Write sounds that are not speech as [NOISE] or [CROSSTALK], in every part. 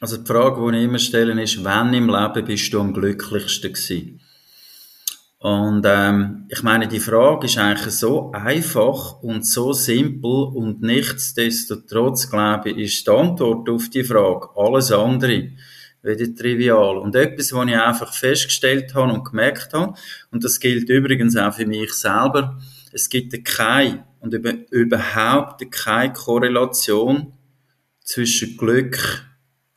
Also die Frage, die ich immer stelle, ist, wann im Leben bist du am glücklichsten gewesen? Und ähm, ich meine, die Frage ist eigentlich so einfach und so simpel und nichtsdestotrotz, glaube ich, ist die Antwort auf die Frage alles andere wieder trivial. Und etwas, was ich einfach festgestellt habe und gemerkt habe, und das gilt übrigens auch für mich selber, es gibt keine und überhaupt keine Korrelation zwischen Glück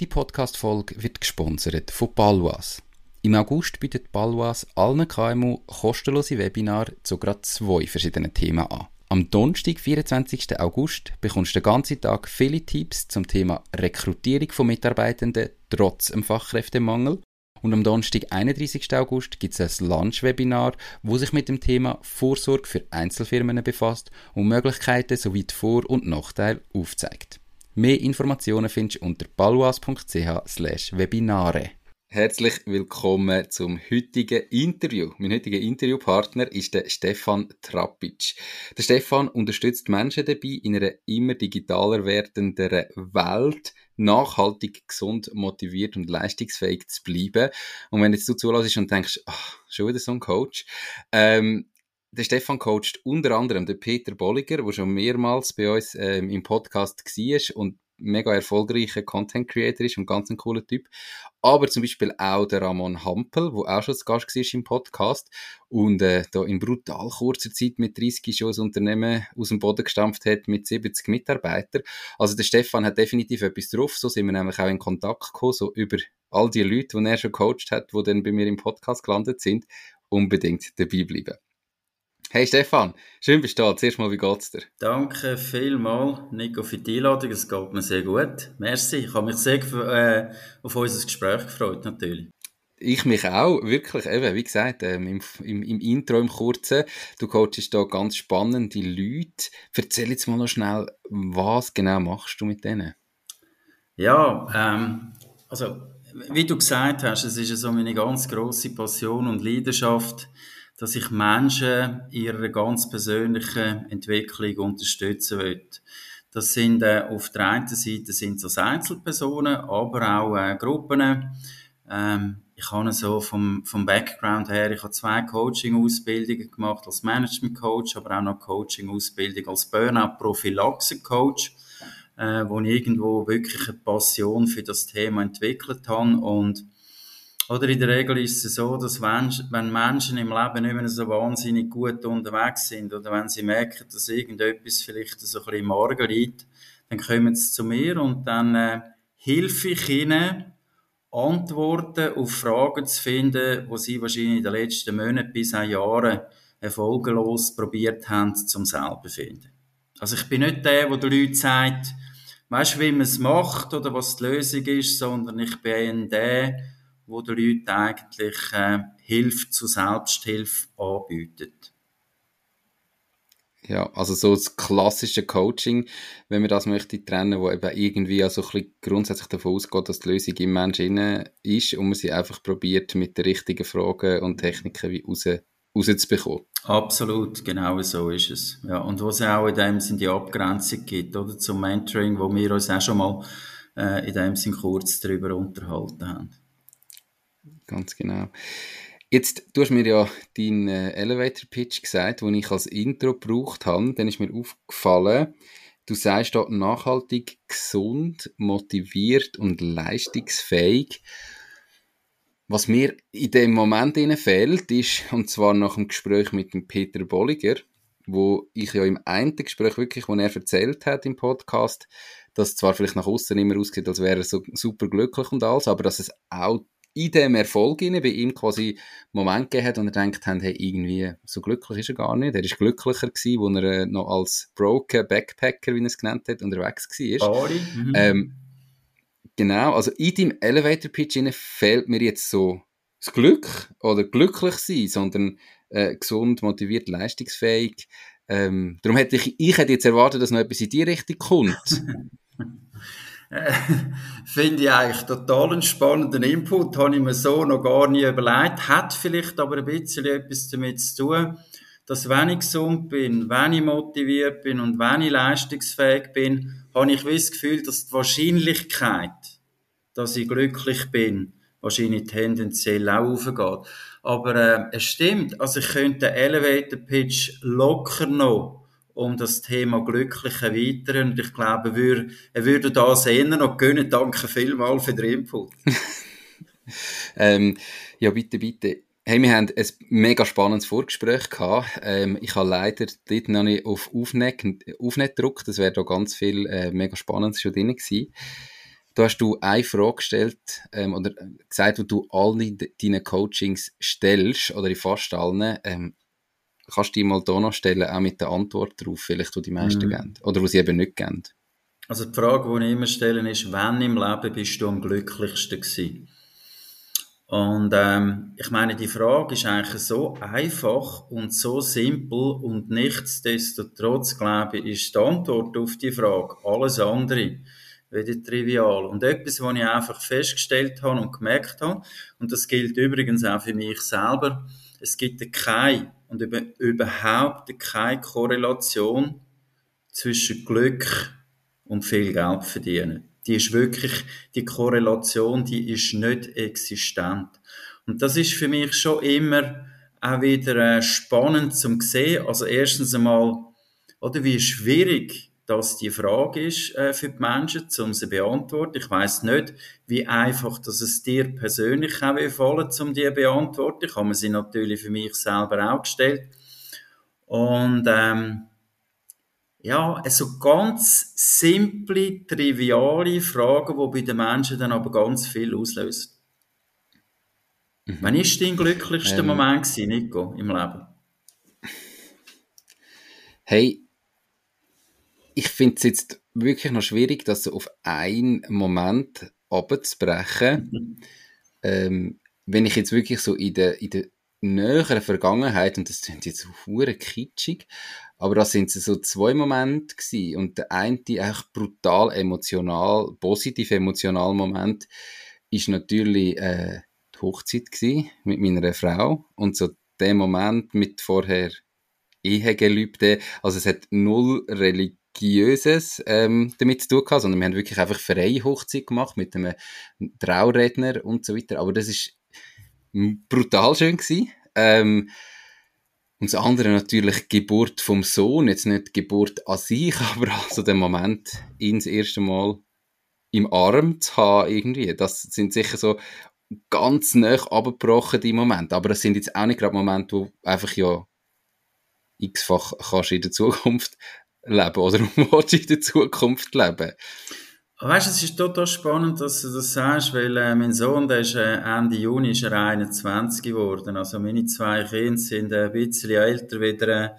Die Podcast-Folge wird gesponsert von Balwas. Im August bietet Balwas allen KMU kostenlose Webinare zu gerade zwei verschiedenen Themen an. Am Donnerstag, 24. August, bekommst du den ganzen Tag viele Tipps zum Thema Rekrutierung von Mitarbeitenden trotz dem Fachkräftemangel. Und am Donnerstag, 31. August, gibt es ein Lunch-Webinar, wo sich mit dem Thema Vorsorge für Einzelfirmen befasst und Möglichkeiten sowie die Vor- und Nachteile aufzeigt. Mehr Informationen findest du unter balwas.ch/webinare. Herzlich willkommen zum heutigen Interview. Mein heutiger Interviewpartner ist der Stefan Trapic. Der Stefan unterstützt Menschen dabei, in einer immer digitaler werdenden Welt nachhaltig, gesund, motiviert und leistungsfähig zu bleiben. Und wenn jetzt du zulässt und denkst, ach, schon wieder so ein Coach, ähm, der Stefan coacht unter anderem den Peter Bolliger, der schon mehrmals bei uns ähm, im Podcast war und mega erfolgreicher Content Creator ist und ganz ein cooler Typ. Aber zum Beispiel auch der Ramon Hampel, wo auch schon zu Gast war im Podcast und äh, da in brutal kurzer Zeit mit 30 schon ein Unternehmen aus dem Boden gestampft hat mit 70 Mitarbeitern. Also der Stefan hat definitiv etwas drauf. So sind wir nämlich auch in Kontakt gekommen, so über all die Leute, die er schon coacht hat, die dann bei mir im Podcast gelandet sind. Unbedingt dabei bleiben. Hey Stefan, schön bist du da. Zuerst mal, wie geht's dir? Danke vielmals, Nico, für die Einladung. Es geht mir sehr gut. Merci. Ich habe mich sehr äh, auf unser Gespräch gefreut, natürlich. Ich mich auch, wirklich, eben, wie gesagt, ähm, im, im, im, Intro, im Kurzen, du coachst da ganz spannende Leute. Erzähl jetzt mal noch schnell, was genau machst du mit denen? Ja, ähm, also, wie du gesagt hast, es ist so meine ganz grosse Passion und Leidenschaft, dass ich Menschen in ihrer ganz persönlichen Entwicklung unterstützen will. Das sind äh, auf der einen Seite sind das Einzelpersonen, aber auch äh, Gruppen. Ähm, ich habe so vom, vom Background her, ich habe zwei Coaching-Ausbildungen gemacht als Management-Coach, aber auch noch Coaching-Ausbildung als Burnout-Prophylaxe-Coach, äh, wo ich irgendwo wirklich eine Passion für das Thema entwickelt habe und oder in der Regel ist es so, dass wenn, Menschen im Leben nicht mehr so wahnsinnig gut unterwegs sind oder wenn sie merken, dass irgendetwas vielleicht so ein bisschen im Argen liegt, dann kommen sie zu mir und dann äh, helfe ich ihnen, Antworten auf Fragen zu finden, wo sie wahrscheinlich in den letzten Monaten bis ein Jahren erfolglos probiert haben, zum selber finden. Also ich bin nicht der, der den Leuten sagt, weißt wie man es macht oder was die Lösung ist, sondern ich bin der, wo den Leuten eigentlich äh, Hilfe zur Selbsthilfe anbietet. Ja, also so das klassische Coaching, wenn man das möchte trennen, wo eben irgendwie also ein bisschen grundsätzlich davon ausgeht, dass die Lösung im Menschen ist und man sie einfach probiert mit den richtigen Fragen und Techniken wie raus, rauszubekommen. Absolut, genau so ist es. Ja, und wo es auch in dem Sinn die Abgrenzung gibt, oder zum Mentoring, wo wir uns auch schon mal äh, in dem Sinn kurz darüber unterhalten haben. Ganz genau. Jetzt, du hast mir ja deinen äh, Elevator Pitch gesagt, den ich als Intro gebraucht habe. Dann ist mir aufgefallen, du sagst dort nachhaltig, gesund, motiviert und leistungsfähig. Was mir in dem Moment fehlt, ist, und zwar nach dem Gespräch mit dem Peter Bolliger, wo ich ja im einen Gespräch wirklich, wo er erzählt hat im Podcast, dass zwar vielleicht nach außen immer aussieht, als wäre er so super glücklich und alles, aber dass es auch in dem Erfolg bei ihm quasi einen Moment gegeben hat und er denkt hat, hey, irgendwie so glücklich ist er gar nicht. Er ist glücklicher gewesen, wo er äh, noch als Broken Backpacker, wie er es genannt hat, unterwegs war. Bali. Mhm. Ähm, Genau, also in deinem Elevator Pitch fehlt mir jetzt so das Glück oder glücklich sein, sondern äh, gesund, motiviert, leistungsfähig. Ähm, darum hätte ich, ich hätte jetzt erwartet, dass noch etwas in die Richtung kommt. [LAUGHS] [LAUGHS] Finde ich eigentlich total einen spannenden Input, habe ich mir so noch gar nie überlegt. Hat vielleicht aber ein bisschen etwas damit zu tun, dass wenn ich gesund bin, wenn ich motiviert bin und wenn ich leistungsfähig bin, habe ich das Gefühl, dass die Wahrscheinlichkeit, dass ich glücklich bin, wahrscheinlich tendenziell auch aufgeht. Aber äh, es stimmt, also ich könnte den Elevator Pitch locker noch um das Thema glücklich erweitern und ich glaube, er würde, er würde das eher noch gönnen. Danke vielmals für den Input. [LAUGHS] ähm, ja, bitte, bitte. Hey, wir haben ein mega spannendes Vorgespräch gehabt. Ähm, ich habe leider dort noch nicht auf Aufnet, gedrückt. Das wäre da ganz viel äh, mega Spannendes schon drin gewesen. Da hast du eine Frage gestellt, ähm, oder gesagt, wo du alle deine Coachings stellst, oder in fast allen. Ähm, kannst du die mal da noch stellen, auch mit der Antwort darauf, vielleicht, wo die meisten mhm. geben. Oder wo sie eben nicht geben. Also die Frage, die ich immer stelle, ist, wann im Leben bist du am glücklichsten gewesen? Und ähm, ich meine, die Frage ist eigentlich so einfach und so simpel und nichtsdestotrotz, glaube ich, ist die Antwort auf die Frage alles andere wieder trivial. Und etwas, was ich einfach festgestellt habe und gemerkt habe, und das gilt übrigens auch für mich selber, es gibt keine und überhaupt keine Korrelation zwischen Glück und viel Geld verdienen. Die ist wirklich, die Korrelation, die ist nicht existent. Und das ist für mich schon immer auch wieder äh, spannend zum sehen. Also erstens einmal, oder wie schwierig das die Frage ist äh, für die Menschen, um sie beantworten. Ich weiß nicht, wie einfach dass es dir persönlich auch gefallen, um die zu beantworten. Ich habe mir sie natürlich für mich selber auch gestellt. Und ähm, ja, also ganz simple, triviale Fragen, die bei den Menschen dann aber ganz viel auslösen. Mhm. Wann war dein glücklichster ähm, Moment, gewesen, Nico, im Leben? Hey, ich finde es jetzt wirklich noch schwierig, das so auf einen Moment abzubrechen. Mhm. [LAUGHS] Ähm, wenn ich jetzt wirklich so in der, in der näheren Vergangenheit, und das klingt jetzt so hure kitschig, aber das sind so zwei Momente gewesen. Und der eine, echt brutal emotional, positiv emotional Moment, ist natürlich äh, die Hochzeit gewesen mit meiner Frau. Und so der Moment mit vorher Ehegelübde, also es hat null Religion Religiöses ähm, damit zu tun gehabt, sondern wir haben wirklich einfach freie Hochzeit gemacht mit einem Trauredner und so weiter. Aber das ist brutal schön gewesen. Ähm, und das andere natürlich die Geburt vom Sohn, jetzt nicht die Geburt an sich, [LAUGHS] aber also der Moment, ihn das erste Mal im Arm zu haben irgendwie, das sind sicher so ganz nah abgebrochen die Momente. Aber das sind jetzt auch nicht gerade Momente, wo einfach ja x-fach kannst in der Zukunft leben oder [LAUGHS] um willst in der Zukunft leben? Weißt du, es ist total spannend, dass du das sagst, weil äh, mein Sohn, der ist äh, Ende Juni ist er 21 geworden. Also meine zwei Kinder sind ein bisschen älter wieder,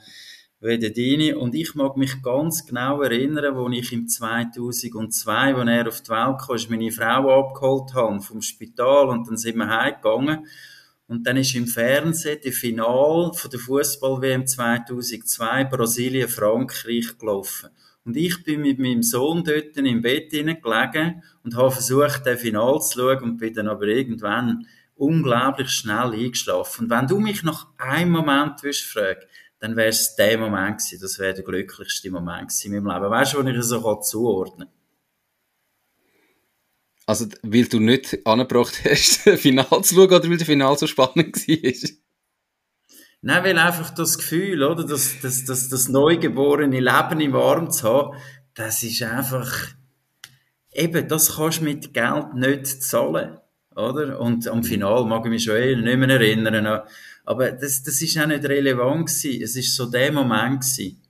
wie deine. Und ich mag mich ganz genau erinnern, wo ich im 2002, als er auf die Welt kam, meine Frau abgeholt habe vom Spital und dann sind wir heimgegangen. Und dann ist im Fernsehen die Final von der Fußball-WM 2002 Brasilien-Frankreich gelaufen. Und ich bin mit meinem Sohn dort im Bett gelegen und habe versucht, den Final zu schauen und bin dann aber irgendwann unglaublich schnell eingeschlafen. Und wenn du mich nach einem Moment willst, fragst, dann wäre es der Moment gewesen. Das wäre der glücklichste Moment in meinem Leben. Weißt du, wo ich es so zuordnen kann? Also, weil du nicht angebracht [LAUGHS] hast, Final zu schauen, oder weil das Final so spannend war? Nein, weil einfach das Gefühl, oder, das, das, das, das neugeborene Leben im Arm zu haben, das ist einfach, eben, das kannst du mit Geld nicht zahlen, oder? Und am Final mag ich mich schon eh nicht mehr erinnern, aber das, das ist auch nicht relevant gewesen. Es ist so der Moment gewesen.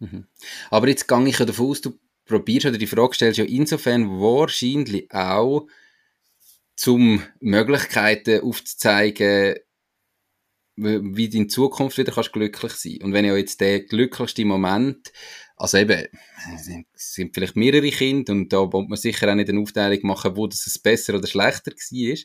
Mhm. Aber jetzt gehe ich ja davon aus, du probierst oder die Frage stellst ja insofern wahrscheinlich auch, zum Möglichkeiten aufzuzeigen, wie du in Zukunft wieder kannst glücklich sein. Und wenn ja jetzt der glücklichste Moment, also eben, es sind vielleicht mehrere Kinder und da wollte man sicher auch nicht eine Aufteilung machen, wo das besser oder schlechter war.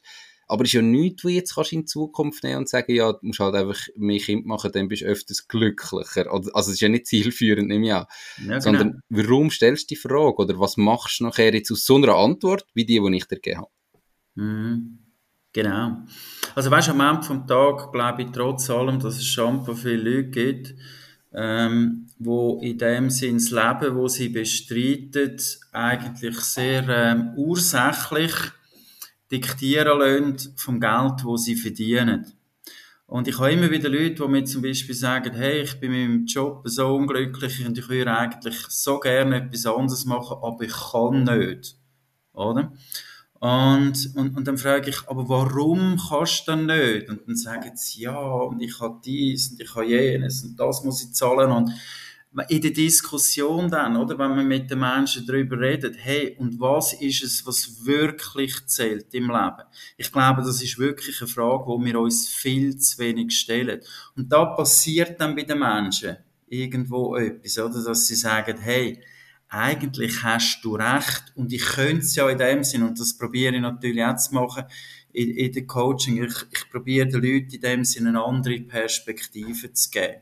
Aber es ist ja nichts, was jetzt kannst in Zukunft nehmen und sagen, ja, du musst halt einfach mehr Kind machen, dann bist du öfters glücklicher. Also, es ist ja nicht zielführend, nehme ich an. Ja, Sondern, genau. warum stellst du die Frage? Oder was machst du nachher jetzt aus so einer Antwort, wie die, die ich dir gegeben habe? Mhm. Genau. Also weißt du, am Ende vom Tag glaube ich trotz allem, dass es schon viele Leute gibt, ähm, wo in dem Sinn das Leben, wo sie bestreiten, eigentlich sehr ähm, ursächlich diktieren lassen vom Geld, wo sie verdienen. Und ich habe immer wieder Leute, die mir zum Beispiel sagen, hey, ich bin mit meinem Job so unglücklich und ich würde eigentlich so gerne etwas anderes machen, aber ich kann nicht. Oder? Und, und, und dann frage ich, aber warum kannst du denn nicht? Und dann sagen sie, ja, und ich habe dies und ich habe jenes und das muss ich zahlen. Und in der Diskussion dann, oder, wenn man mit den Menschen darüber redet, hey, und was ist es, was wirklich zählt im Leben? Ich glaube, das ist wirklich eine Frage, wo wir uns viel zu wenig stellen. Und da passiert dann bei den Menschen irgendwo etwas, oder, dass sie sagen, hey, eigentlich hast du recht und ich könnte es ja in dem Sinn, und das probiere ich natürlich auch zu machen, in, in der Coaching, ich, ich probiere den Leuten in dem Sinn eine andere Perspektive zu geben.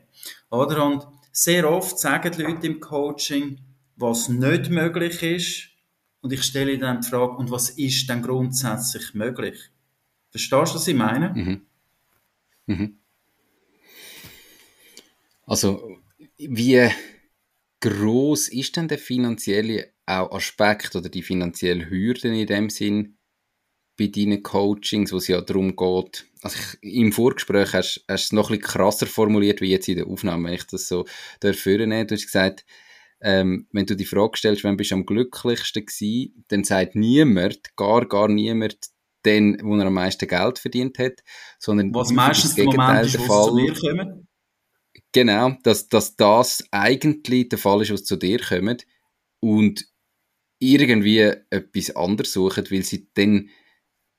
Oder? Und sehr oft sagen die Leute im Coaching, was nicht möglich ist, und ich stelle dann die Frage, und was ist denn grundsätzlich möglich? Verstehst du, was ich meine? Mhm. Mhm. Also, wie groß ist denn der finanzielle auch Aspekt oder die finanzielle Hürden in dem Sinn bei deinen Coachings, wo es ja darum geht, also ich, im Vorgespräch hast, hast du es noch ein bisschen krasser formuliert, wie jetzt in der Aufnahme, wenn ich das so vornehmen Du hast gesagt, ähm, wenn du die Frage stellst, wann bist du am glücklichsten gewesen, dann sagt niemand, gar, gar niemand, den, wo er am meisten Geld verdient hat, sondern was meistens das Gegenteil der Fall. Zu mir kommen? Genau, dass, dass das eigentlich der Fall ist, was zu dir kommt und irgendwie etwas anderes suchen, weil sie dann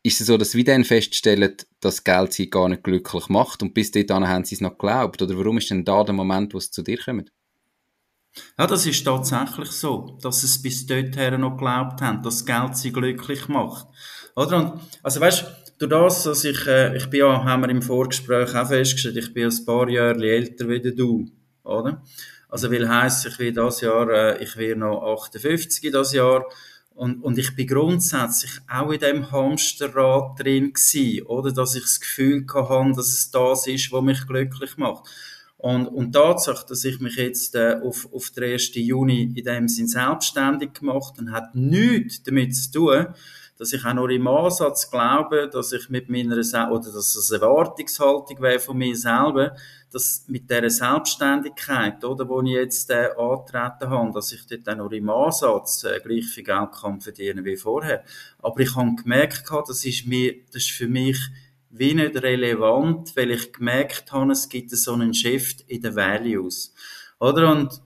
ist es so, dass sie dann feststellen, dass Geld sie gar nicht glücklich macht und bis dahin haben sie es noch geglaubt? Oder warum ist denn da der Moment, wo es zu dir kommt? Ja, das ist tatsächlich so, dass sie es bis dorthin noch geglaubt haben, dass Geld sie glücklich macht. Oder? Und, also weißt durch das, dass ich, äh, ich bin ja, haben wir im Vorgespräch auch festgestellt, ich bin ein paar Jahre älter wie du, oder? Also will heißt, ich will das Jahr, äh, ich werde noch 58 das Jahr und, und ich bin grundsätzlich auch in dem Hamsterrad drin gewesen, oder? Dass ich das Gefühl hatte, dass es das ist, was mich glücklich macht. Und, und Tatsache, dass ich mich jetzt äh, auf, auf den 1. Juni in dem Sinn selbstständig gemacht habe, hat nichts damit zu tun, dass ich auch nur im Ansatz glaube, dass ich mit meiner, oder dass es eine Erwartungshaltung wäre von mir selber, dass mit dieser Selbstständigkeit, oder, wo ich jetzt äh, antreten habe, dass ich dort auch nur im Ansatz äh, gleich viel Geld kann verdienen wie vorher. Aber ich habe gemerkt, das ist mir, das ist für mich wie nicht relevant, weil ich gemerkt habe, es gibt so einen Shift in den Values. Oder? Und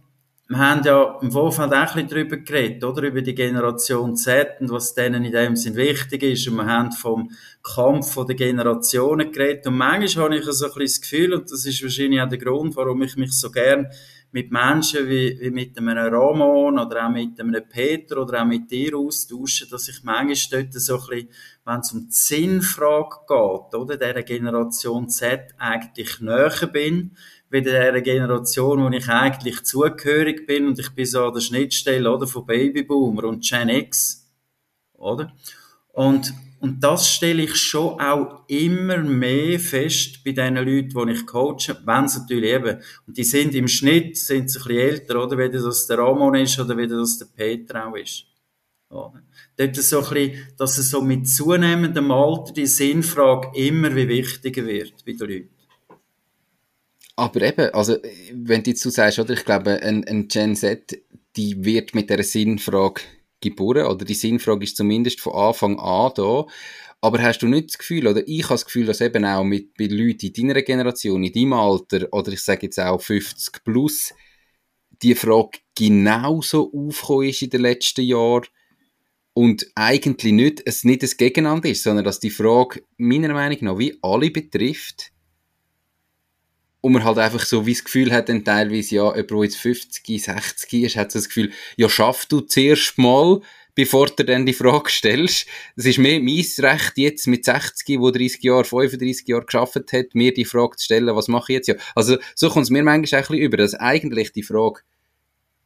wir haben ja im Vorfeld auch ein bisschen darüber geredet, oder? Über die Generation Z und was denen in dem Sinn wichtig ist. Und wir haben vom Kampf der Generationen geredet. Und manchmal habe ich so ein bisschen das Gefühl, und das ist wahrscheinlich auch der Grund, warum ich mich so gern mit Menschen wie, wie mit einem Ramon oder auch mit einem Peter oder auch mit dir austausche, dass ich manchmal dort so ein bisschen, wenn es um die Sinnfrage geht, oder, dieser Generation Z eigentlich näher bin, wieder einer Generation, wo ich eigentlich zugehörig bin und ich bin so an der Schnittstelle oder, von Babyboomer und Gen X. Oder? Und, und das stelle ich schon auch immer mehr fest bei den Leuten, die ich coache, wenn sie natürlich eben, und die sind im Schnitt, sind sie ein bisschen älter, oder, weder das der Ramon ist oder weder das der Peter auch ist. Oder? Dort so ein bisschen, dass es so mit zunehmendem Alter die Sinnfrage immer wie wichtiger wird bei den Leuten. Aber eben, also, wenn du jetzt so sagst, oder, ich glaube, ein, ein Gen Z, die wird mit der Sinnfrage geboren, oder die Sinnfrage ist zumindest von Anfang an da. Aber hast du nicht das Gefühl, oder ich habe das Gefühl, dass eben auch mit, bei Leuten in deiner Generation, in deinem Alter, oder ich sage jetzt auch 50 plus, die Frage genauso aufgekommen ist in den letzten Jahren und eigentlich nicht, es nicht das Gegeneinander ist, sondern dass die Frage meiner Meinung nach wie alle betrifft und man halt einfach so wie das Gefühl hat, dann teilweise, ja, jemand, der jetzt 50, 60 ist, hat so das Gefühl, ja, schaff du zuerst mal, bevor du dann die Frage stellst. Es ist mehr mein Recht jetzt mit 60, wo 30 Jahre, 35 Jahre geschafft hat, mir die Frage zu stellen, was mache ich jetzt? Ja, also so kommt es mir manchmal ein bisschen über, dass eigentlich die Frage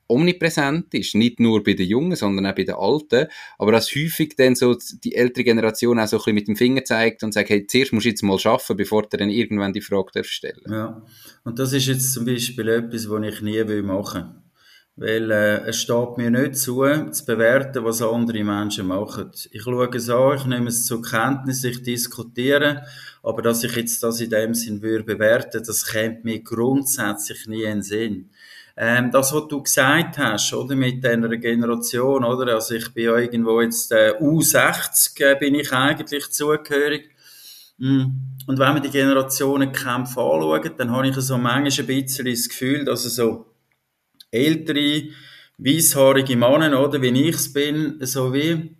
omnipräsent ist, nicht nur bei den Jungen, sondern auch bei den Alten, aber dass häufig dann so die ältere Generation auch so ein bisschen mit dem Finger zeigt und sagt, hey, zuerst musst du jetzt mal schaffen, bevor du dann irgendwann die Frage stellen. Ja, und das ist jetzt zum Beispiel etwas, was ich nie will machen weil äh, es steht mir nicht zu, zu bewerten, was andere Menschen machen. Ich schaue es an, ich nehme es zur Kenntnis, ich diskutiere, aber dass ich jetzt das in dem Sinn würde bewerten, das kommt mir grundsätzlich nie in den Sinn. Ähm, das, was du gesagt hast, oder, mit dieser Generation, oder, also ich bin ja irgendwo jetzt äh, U60, äh, bin ich eigentlich zugehörig. Mm. Und wenn wir die Generationenkämpfe anschauen, dann habe ich so manchmal ein bisschen das Gefühl, dass so ältere, weisshaarige Männer, oder, wie ich es bin, so wie,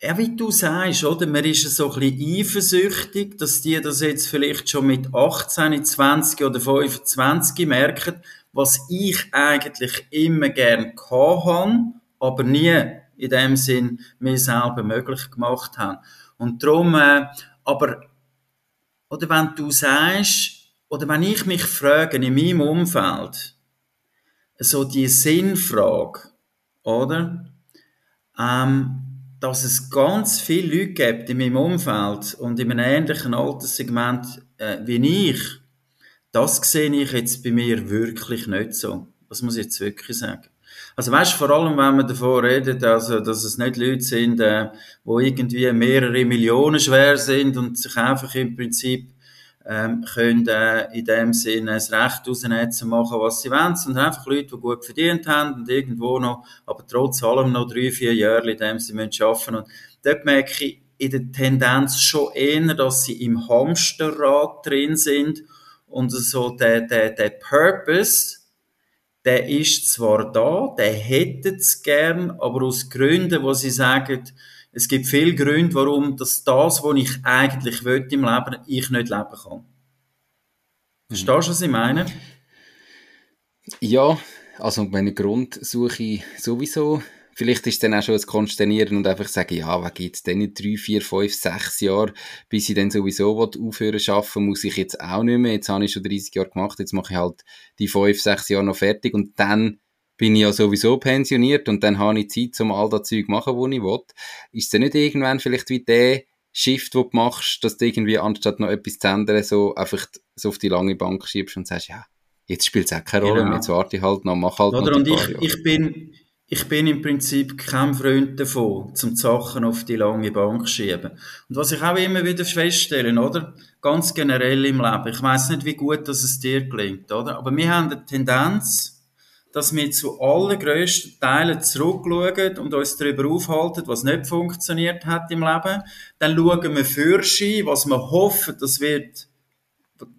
ja, wie du sagst, oder, man ist so ein bisschen eifersüchtig, dass die das jetzt vielleicht schon mit 18, 20 oder 25 merken, was ich eigentlich immer gern habe, aber nie in dem Sinn mir selber möglich gemacht habe. Und darum, äh, aber, oder wenn du sagst, oder wenn ich mich frage in meinem Umfeld, so die Sinnfrage, oder? Ähm, dass es ganz viele Leute gibt in meinem Umfeld und in einem ähnlichen Alterssegment äh, wie ich, das sehe ich jetzt bei mir wirklich nicht so. Das muss ich jetzt wirklich sagen. Also weißt, vor allem, wenn man davon redet, also, dass es nicht Leute sind, äh, wo irgendwie mehrere Millionen schwer sind und sich einfach im Prinzip ähm, können äh, in dem Sinne das Recht rausnehmen, zu machen, was sie wollen, sondern einfach Leute, die gut verdient haben und irgendwo noch, aber trotz allem noch drei, vier Jahre in dem sie müssen und dort merke ich in der Tendenz schon eher, dass sie im Hamsterrad drin sind und so der, der, der Purpose, der ist zwar da, der hätte es gern, aber aus Gründen, wo sie sagen, es gibt viele Gründe, warum das, das was ich eigentlich will im Leben, ich nicht leben kann. Verstehst du, was ich meine? Ja, also meine Grundsuche sowieso vielleicht ist dann auch schon ein Konsternieren und einfach sagen, ja, was gibt es denn in drei, vier, fünf, sechs Jahren, bis ich dann sowieso aufhören zu arbeiten, muss ich jetzt auch nicht mehr. Jetzt habe ich schon 30 Jahre gemacht, jetzt mache ich halt die fünf, sechs Jahre noch fertig und dann bin ich ja sowieso pensioniert und dann habe ich Zeit, um all das Zeug zu machen, was ich will. Ist es denn nicht irgendwann vielleicht wie der Shift, den du machst, dass du irgendwie, anstatt noch etwas zu ändern, so einfach so auf die lange Bank schiebst und sagst, ja, jetzt spielt es auch keine Rolle genau. jetzt warte ich halt noch, mach halt Oder noch und ich, ich bin ich bin im Prinzip kein Freund davon, zum Sachen auf die lange Bank zu schieben. Und was ich auch immer wieder feststelle, oder? Ganz generell im Leben. Ich weiß nicht, wie gut dass es dir gelingt, oder? Aber wir haben eine Tendenz, dass wir zu allergrößten Teilen zurückschauen und uns darüber aufhalten, was nicht funktioniert hat im Leben. Dann schauen wir für was wir hoffen, das wird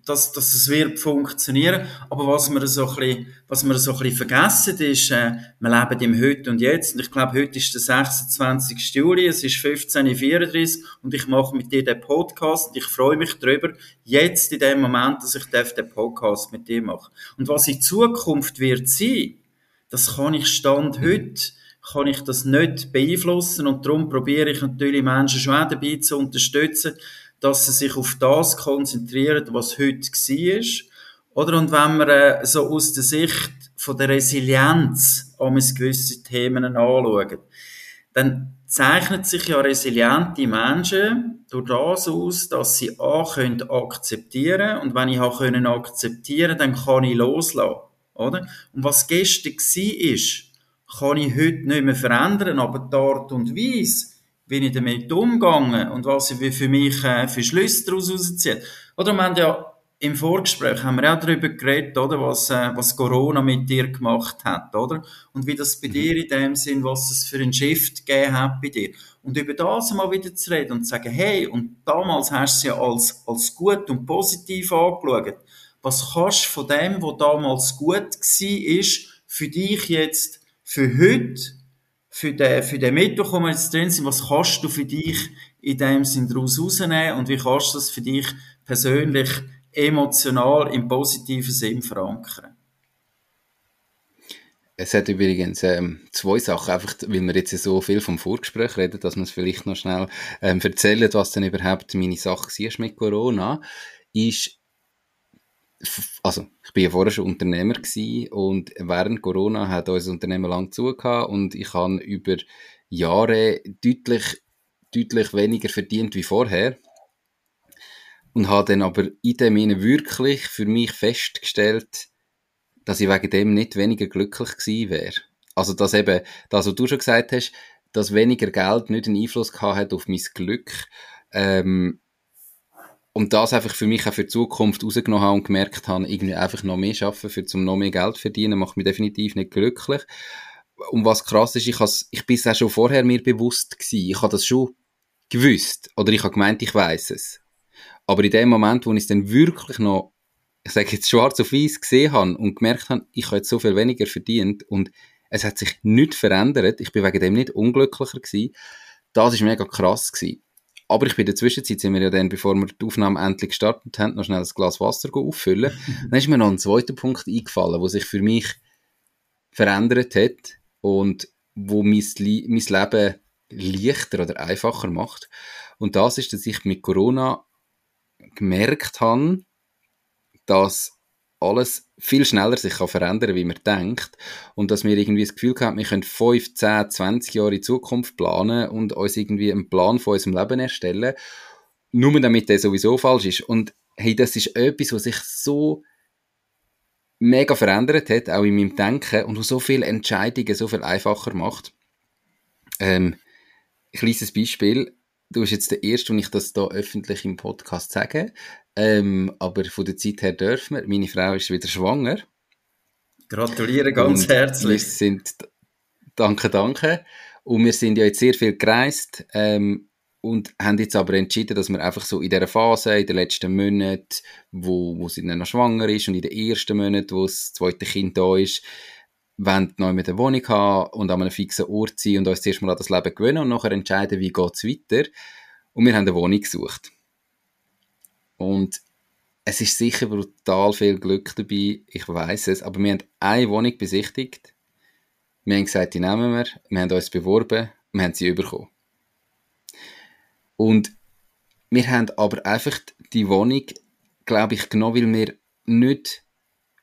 dass, dass es wird funktionieren. Aber was wir so ein bisschen, was wir so ein bisschen vergessen ist, äh, wir leben im Heute und Jetzt. Und ich glaube, heute ist der 26. Juli, es ist 15.34 Uhr und ich mache mit dir den Podcast und ich freue mich darüber, jetzt in dem Moment, dass ich den Podcast mit dir mache. Und was in Zukunft wird sein, das kann ich Stand heute kann ich das nicht beeinflussen und darum probiere ich natürlich Menschen schon auch dabei zu unterstützen, dass sie sich auf das konzentrieren, was heute war. Oder? Und wenn man äh, so aus der Sicht von der Resilienz an gewisse Themen anschaut, dann zeichnet sich ja resiliente Menschen durch das aus, dass sie A können akzeptieren und wenn ich auch können akzeptieren, dann kann ich loslassen, oder? Und was gestern war, ist, kann ich heute nicht mehr verändern, aber die Art und Weise, wie ich damit umgegangen und was ich für mich äh, für Schlüsse daraus rausziehe. Oder wir haben ja im Vorgespräch haben wir auch darüber geredet, oder, was, äh, was Corona mit dir gemacht hat, oder? Und wie das bei mhm. dir in dem Sinn, was es für einen Shift gegeben hat bei dir. Und über das mal wieder zu reden und zu sagen, hey, und damals hast du es ja als, als gut und positiv angeschaut. Was kannst du von dem, was damals gut war, ist, für dich jetzt, für heute, für den, für den Mittwoch, wo wir jetzt drin sind, was kannst du für dich in dem Sinn daraus rausnehmen und wie kannst du das für dich persönlich emotional im positiven Sinn verankern. Es hat übrigens ähm, zwei Sachen, einfach weil wir jetzt so viel vom Vorgespräch reden, dass wir es vielleicht noch schnell ähm, erzählen, was denn überhaupt meine Sache war mit Corona, ist, also ich bin ja vorher schon Unternehmer gewesen und während Corona hat unser Unternehmen lang zugehört und ich habe über Jahre deutlich, deutlich weniger verdient wie vorher und habe dann aber in dem wirklich für mich festgestellt, dass ich wegen dem nicht weniger glücklich gewesen wäre. Also, dass eben, das, was du schon gesagt hast, dass weniger Geld nicht einen Einfluss gehabt hat auf mein Glück, ähm, und das einfach für mich auch für die Zukunft rausgenommen habe und gemerkt habe, irgendwie einfach noch mehr schaffen, für zum noch mehr Geld verdienen, macht mich definitiv nicht glücklich. Und was krass ist, ich, has, ich bin es auch schon vorher mir bewusst gewesen. Ich habe das schon gewusst. Oder ich habe gemeint, ich weiß es. Aber in dem Moment, wo ich es dann wirklich noch ich sage jetzt schwarz auf weiß gesehen habe und gemerkt habe, ich habe jetzt so viel weniger verdient und es hat sich nichts verändert, ich bin wegen dem nicht unglücklicher gewesen, das ist mega krass gewesen. Aber ich bin in der Zwischenzeit, sind wir ja dann, bevor wir die Aufnahme endlich gestartet haben, noch schnell ein Glas Wasser auffüllen. [LAUGHS] dann ist mir noch ein zweiter Punkt eingefallen, wo sich für mich verändert hat und wo mein, mein Leben leichter oder einfacher macht. Und das ist, dass ich mit Corona gemerkt habe, dass alles viel schneller sich kann verändern wie man denkt und dass wir irgendwie das Gefühl haben, wir können 5, 10, 20 Jahre in Zukunft planen und uns irgendwie einen Plan von unserem Leben erstellen, nur damit der sowieso falsch ist. Und hey, das ist etwas, was sich so mega verändert hat, auch in meinem Denken und was so viele Entscheidungen so viel einfacher macht. Ähm, ein kleines Beispiel. Du bist jetzt der Erste, und ich das da öffentlich im Podcast sage. Ähm, aber von der Zeit her dürfen wir. Meine Frau ist wieder schwanger. Gratuliere ganz und herzlich. Wir sind, danke, danke. Und wir sind ja jetzt sehr viel gereist ähm, und haben jetzt aber entschieden, dass wir einfach so in dieser Phase, in den letzten Monaten, wo, wo sie dann noch schwanger ist und in den ersten Monaten, wo das zweite Kind da ist, wollen neu mit der Wohnung haben und an einem fixen Ort sein und uns zuerst mal an das Leben gewöhnen und nachher entscheiden, wie geht es weiter. Und wir haben eine Wohnung gesucht. Und es ist sicher brutal viel Glück dabei, ich weiß es, aber wir haben eine Wohnung besichtigt. Wir haben gesagt, die nehmen wir, wir haben uns beworben, wir haben sie bekommen. Und wir haben aber einfach die Wohnung, glaube ich, genommen, weil wir nicht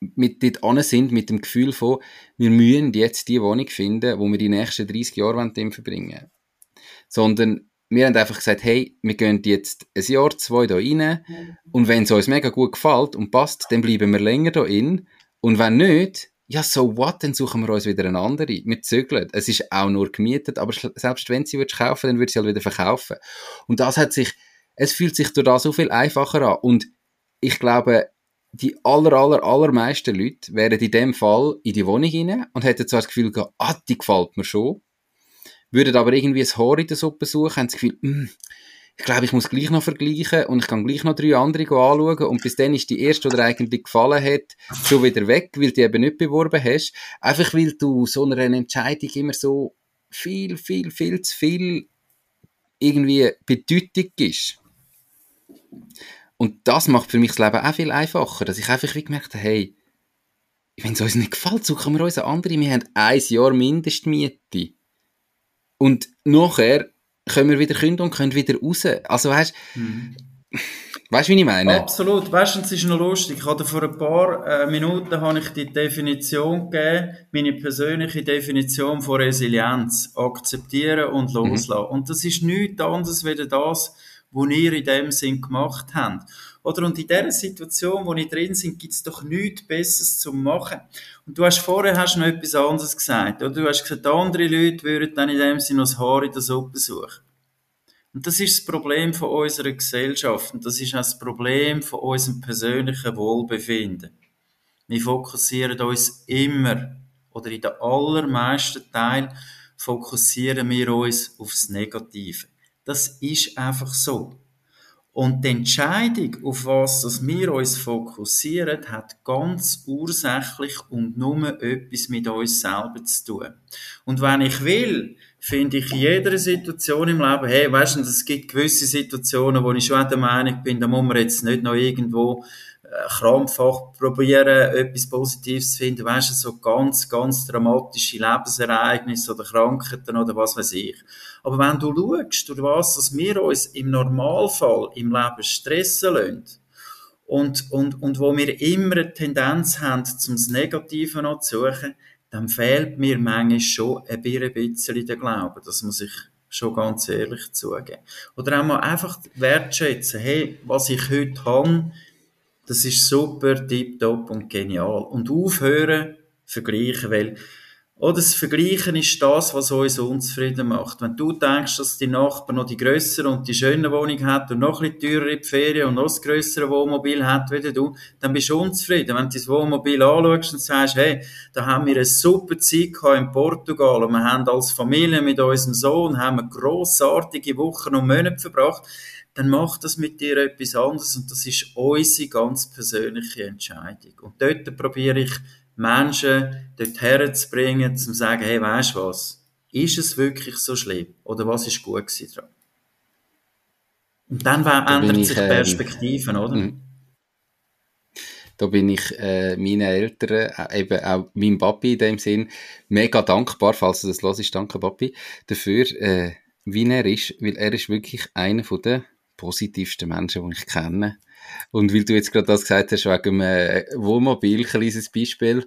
mit dort an sind, mit dem Gefühl von, wir müssen jetzt die Wohnung finden, wo wir die nächsten 30 Jahre verbringen wollen. Sondern wir haben einfach gesagt, hey, wir gehen jetzt ein Jahr, zwei da rein und wenn es uns mega gut gefällt und passt, dann bleiben wir länger da in und wenn nicht, ja, so what, dann suchen wir uns wieder eine andere. Wir zügeln. Es ist auch nur gemietet, aber selbst wenn sie würdest kaufen, dann würde sie halt wieder verkaufen. Und das hat sich, es fühlt sich durch das so viel einfacher an und ich glaube, die aller, aller, allermeisten Leute wären in dem Fall in die Wohnung rein und hätten zwar das Gefühl gehabt, ah, die gefällt mir schon, würden aber irgendwie ein Haar in der Suppe suchen, haben das Gefühl, mm, ich glaube, ich muss gleich noch vergleichen und ich kann gleich noch drei andere anschauen und bis dann ist die erste, die dir eigentlich gefallen hat, schon wieder weg, weil du die eben nicht beworben hast. Einfach weil du so einer Entscheidung immer so viel, viel, viel zu viel irgendwie Bedeutung ist. Und das macht für mich das Leben auch viel einfacher, dass ich einfach wie gemerkt habe, hey, wenn es uns nicht gefällt, suchen wir uns eine andere. Wir haben ein Jahr Mindestmiete. Und nachher können wir wieder künden und können wieder raus. Also weißt mhm. Weißt du, wie ich meine? Absolut. Weißt du, es ist noch lustig. Ich hatte vor ein paar äh, Minuten habe ich die Definition gegeben, meine persönliche Definition von Resilienz. Akzeptieren und mhm. loslassen. Mhm. Und das ist nichts anderes als das, was ihr in dem Sinn gemacht habt. Oder und in dieser Situation, wo ich drin sind, gibt es doch nichts Besseres zu machen. Und du hast vorher hast noch etwas anderes gesagt. Oder du hast gesagt, andere Leute würden dann in dem Sinne das Haar in der Suppe suchen. Und das ist das Problem von unserer Gesellschaft. Und das ist auch das Problem von unserem persönlichen Wohlbefinden. Wir fokussieren uns immer, oder in den allermeisten Teilen, fokussieren wir uns aufs Negative. Das ist einfach so. Und die Entscheidung, auf was wir uns fokussieren, hat ganz ursächlich und nur etwas mit uns selber zu tun. Und wenn ich will, finde ich in jeder Situation im Leben, hey, weißt du, es gibt gewisse Situationen, wo ich schon der Meinung bin, da muss man jetzt nicht noch irgendwo krampfhaft probieren, etwas Positives zu finden, weißt du, so ganz, ganz dramatische Lebensereignisse oder Krankheiten oder was weiß ich. Aber wenn du schaust, durch was, dass wir uns im Normalfall im Leben stressen lassen, und, und, und wo wir immer eine Tendenz haben, zum Negativen noch zu suchen, dann fehlt mir manchmal schon ein bisschen der Glaube. Das muss ich schon ganz ehrlich zugeben. Oder auch mal einfach wertschätzen, hey, was ich heute habe, das ist super, tipptopp und genial. Und aufhören, vergleichen, weil oder das Vergleichen ist das, was uns unzufrieden macht. Wenn du denkst, dass die Nachbar noch die grössere und die schöne Wohnung hat und noch ein bisschen teurere Ferien und noch das grössere Wohnmobil hat wie du, dann bist du unzufrieden. Wenn du das Wohnmobil anschaust und sagst, hey, da haben wir eine super Zeit in Portugal und wir haben als Familie mit unserem Sohn haben wir grossartige Wochen und Monate verbracht, dann macht das mit dir etwas anderes und das ist unsere ganz persönliche Entscheidung. Und dort probiere ich Menschen dort herzubringen, zu sagen, hey, weißt du was? Ist es wirklich so schlimm? Oder was ist gut dran? Und dann da ändern sich ähm, Perspektiven, oder? Mhm. Da bin ich äh, meinen Eltern, äh, eben auch meinem Papi in dem Sinn, mega dankbar, falls du das hörst, danke Papi, dafür, äh, wie er ist, weil er ist wirklich einer der positivsten Menschen, die ich kenne. Und weil du jetzt gerade das gesagt hast, wegen dem äh, Wohnmobil, kleines Beispiel.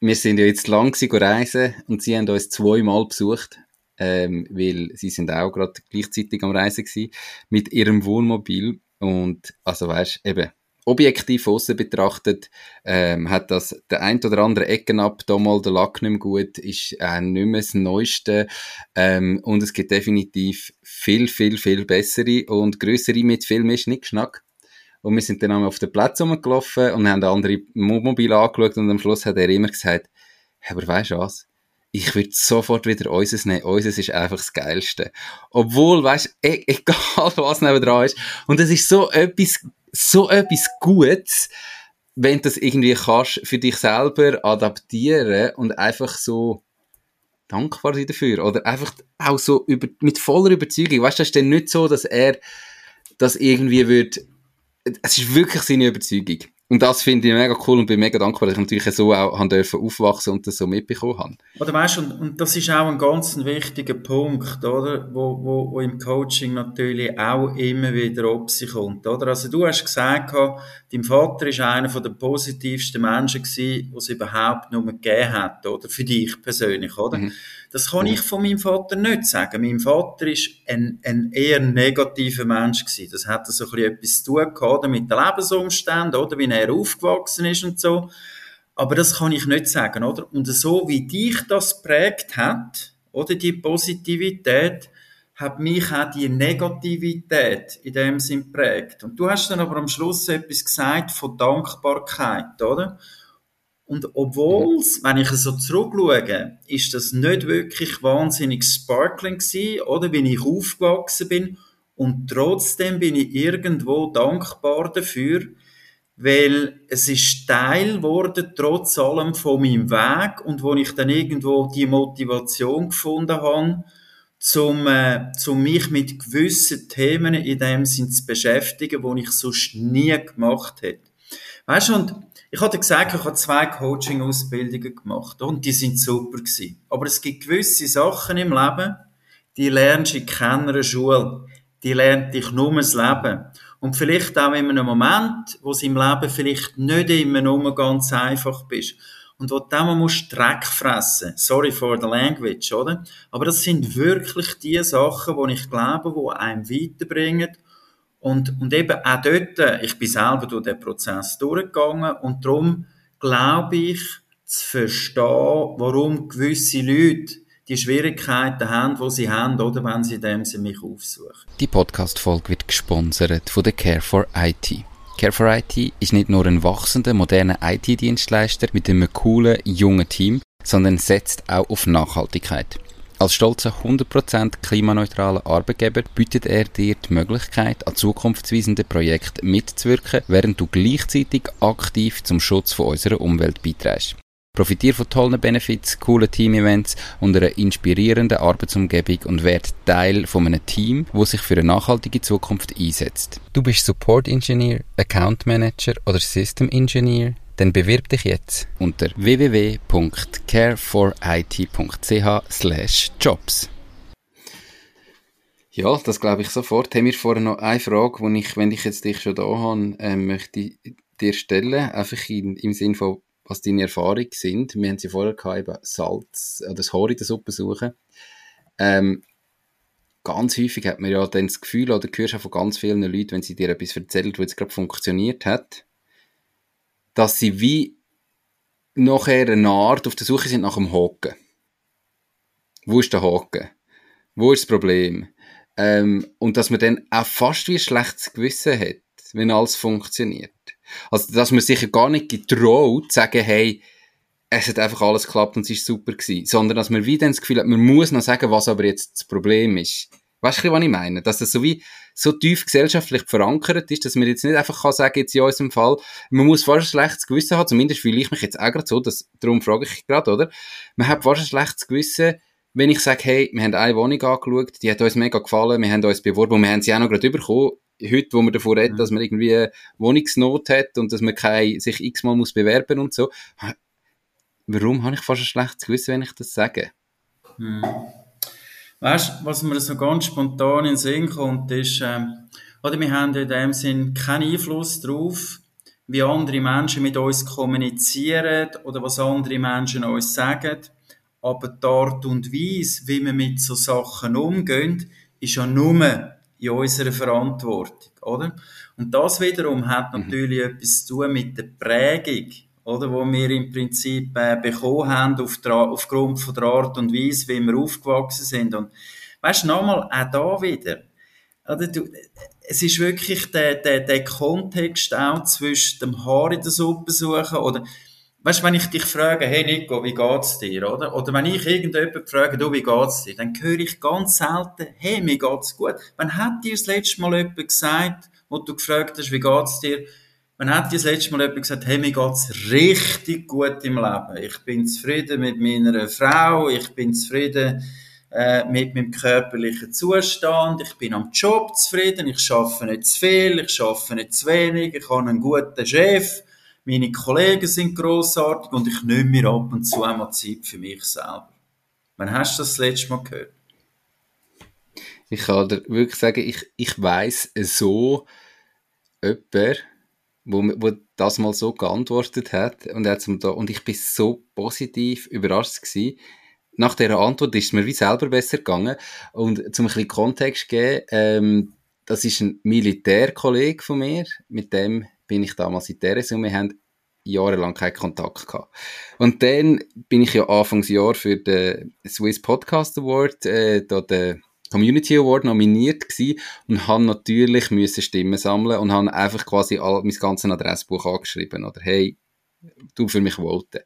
Wir sind ja jetzt lang reisen und sie haben uns zweimal besucht, ähm, weil sie sind auch gerade gleichzeitig am Reisen gewesen, mit ihrem Wohnmobil. Und, also weißt, eben, objektiv außen betrachtet, ähm, hat das der ein oder andere Ecken ab, da mal der Lack nicht mehr gut, ist äh, nicht mehr das Neueste, ähm, und es gibt definitiv viel, viel, viel bessere und größere mit viel mehr Schnickschnack. Und wir sind dann einmal auf den Platz rumgelaufen und haben andere Mobile angeschaut und am Schluss hat er immer gesagt, aber weißt du was? Ich würde sofort wieder unseres nehmen. Unseres ist einfach das Geilste. Obwohl, weißt e egal [LAUGHS] was neben dran ist. Und es ist so etwas, so etwas Gutes, wenn du das irgendwie kannst für dich selber adaptieren und einfach so dankbar sein dafür. Oder einfach auch so über, mit voller Überzeugung. Weißt du, das ist dann nicht so, dass er das irgendwie würde es ist wirklich seine Überzeugung. Und das finde ich mega cool und bin mega dankbar, dass ich natürlich so auch haben dürfen aufwachsen und das so mitbekommen habe. Oder weißt, und, und das ist auch ein ganz wichtiger Punkt, oder? Wo, wo, wo im Coaching natürlich auch immer wieder ob sich kommt, oder? Also du hast gesagt, dein Vater ist einer der positivsten Menschen gewesen, die es überhaupt nur gegeben hat, oder? Für dich persönlich, oder? Mhm. Das kann ich von meinem Vater nicht sagen. Mein Vater ist ein, ein eher negativer Mensch gewesen. Das hat so ein etwas zu tun mit den Lebensumständen, oder? Wie er aufgewachsen ist und so. Aber das kann ich nicht sagen, oder? Und so wie dich das prägt hat, oder die Positivität, hat mich auch die Negativität in dem Sinn prägt. Und du hast dann aber am Schluss etwas gesagt von Dankbarkeit, oder? Und obwohl's, wenn ich so zurückschaue, ist das nicht wirklich wahnsinnig sparkling gewesen, oder? Wie ich aufgewachsen bin. Und trotzdem bin ich irgendwo dankbar dafür, weil es ist Teil geworden, trotz allem von meinem Weg und wo ich dann irgendwo die Motivation gefunden habe, zum, äh, zum mich mit gewissen Themen in dem Sinn zu beschäftigen, wo ich sonst nie gemacht hätte. Weißt du, und ich hatte gesagt, ich habe zwei Coaching-Ausbildungen gemacht und die sind super gewesen. Aber es gibt gewisse Sachen im Leben, die lernst du in keiner Schule. Die lernt dich nur das Leben. Und vielleicht auch in einem Moment, wo es im Leben vielleicht nicht immer nur ganz einfach bist. Und wo du dann musst Dreck fressen. Sorry for the language, oder? Aber das sind wirklich die Sachen, die ich glaube, die einem weiterbringen. Und, und eben auch dort, ich bin selber durch den Prozess durchgegangen und darum glaube ich, zu verstehen, warum gewisse Leute die Schwierigkeiten haben, die sie haben, oder wenn sie dem sie mich aufsuchen. Die Podcast-Folge wird gesponsert von der Care for IT. Care for IT ist nicht nur ein wachsender, moderner IT-Dienstleister mit einem coolen, jungen Team, sondern setzt auch auf Nachhaltigkeit. Als stolzer 100% klimaneutraler Arbeitgeber bietet er dir die Möglichkeit, an zukunftsweisenden Projekten mitzuwirken, während du gleichzeitig aktiv zum Schutz von unserer Umwelt beiträgst. Profitiere von tollen Benefits, coolen Team-Events und einer inspirierenden Arbeitsumgebung und werde Teil von einem Team, wo sich für eine nachhaltige Zukunft einsetzt. Du bist Support Engineer, Account Manager oder System Engineer? Dann bewirb dich jetzt unter www.careforit.ch/jobs. Ja, das glaube ich sofort. Haben wir vorher noch eine Frage, die ich, wenn ich jetzt dich schon da habe, äh, möchte dir stellen. Einfach in, im Sinn von, was deine Erfahrungen sind. Wir haben sie vorher gehabt, eben Salz, oder das Haar in der Suppe suchen. Ähm, ganz häufig hat man ja dann das Gefühl, oder hörst auch von ganz vielen Leuten, wenn sie dir etwas erzählen, was jetzt gerade funktioniert hat, dass sie wie nachher eine Art auf der Suche sind nach dem Haken. Wo ist der Haken? Wo ist das Problem? Ähm, und dass man dann auch fast wie ein schlechtes Gewissen hat, wenn alles funktioniert. Also, dass man sich gar nicht getraut, zu sagen, hey, es hat einfach alles geklappt und es ist super gewesen. Sondern, dass man wie dann das Gefühl hat, man muss noch sagen, was aber jetzt das Problem ist. Weißt du, was ich meine? Dass das so wie, so tief gesellschaftlich verankert ist, dass man jetzt nicht einfach kann sagen, jetzt in unserem Fall, man muss fast ein schlechtes Gewissen haben, zumindest fühle ich mich jetzt auch gerade so, dass, darum frage ich gerade, oder? Man hat fast ein schlechtes Gewissen, wenn ich sage, hey, wir haben eine Wohnung angeschaut, die hat uns mega gefallen, wir haben uns beworben und wir haben sie auch noch gerade bekommen. Heute, wo man davon redet, mhm. dass man irgendwie Wohnungsnot hat und dass man kein, sich x-mal muss bewerben und so. Warum habe ich fast ein schlechtes Gewissen, wenn ich das sage? Hm. Weißt du, was mir so ganz spontan in den Sinn kommt, ist, ähm, oder wir haben in dem Sinn keinen Einfluss darauf, wie andere Menschen mit uns kommunizieren oder was andere Menschen uns sagen aber die Art und Weise, wie wir mit so Sachen umgehen, ist ja nur in unserer Verantwortung, oder? Und das wiederum hat mhm. natürlich mhm. etwas zu tun mit der Prägung, oder, wo wir im Prinzip äh, bekommen haben auf der, aufgrund von der Art und Weise, wie wir aufgewachsen sind. Und weißt du, nochmal, auch da wieder, oder, du, es ist wirklich der, der, der Kontext auch zwischen dem Haar in der Suppe suchen, oder Weißt wenn ich dich frage, hey Nico, wie geht's dir, oder? Oder wenn ich irgendjemanden frage, du, wie geht's dir? Dann höre ich ganz selten, hey, mir geht's gut. Wann hat dir das letzte Mal jemand gesagt, wo du gefragt hast, wie geht's dir? Wann hat das letzte Mal jemand gesagt, hey, mir geht's richtig gut im Leben. Ich bin zufrieden mit meiner Frau, ich bin zufrieden äh, mit meinem körperlichen Zustand, ich bin am Job zufrieden, ich schaffe nicht zu viel, ich schaffe nicht zu wenig, ich habe einen guten Chef, meine Kollegen sind grossartig und ich nehme mir ab und zu einmal Zeit für mich selber. Wann hast du das, das letzte Mal gehört? Ich kann dir wirklich sagen, ich, ich weiss so jemand, wo, wo das mal so geantwortet hat und, er da, und ich bin so positiv überrascht gewesen. Nach dieser Antwort ist es mir wie selber besser gegangen und zum ein bisschen Kontext zu geben, ähm, das ist ein Militärkollege von mir, mit dem bin ich damals in Teres und wir haben jahrelang keinen Kontakt gehabt. Und dann bin ich ja Anfangsjahr für den Swiss Podcast Award, äh, da den Community Award nominiert gewesen und habe natürlich müssen Stimmen sammeln und habe einfach quasi all, mein ganzes Adressbuch angeschrieben oder hey, du für mich voten.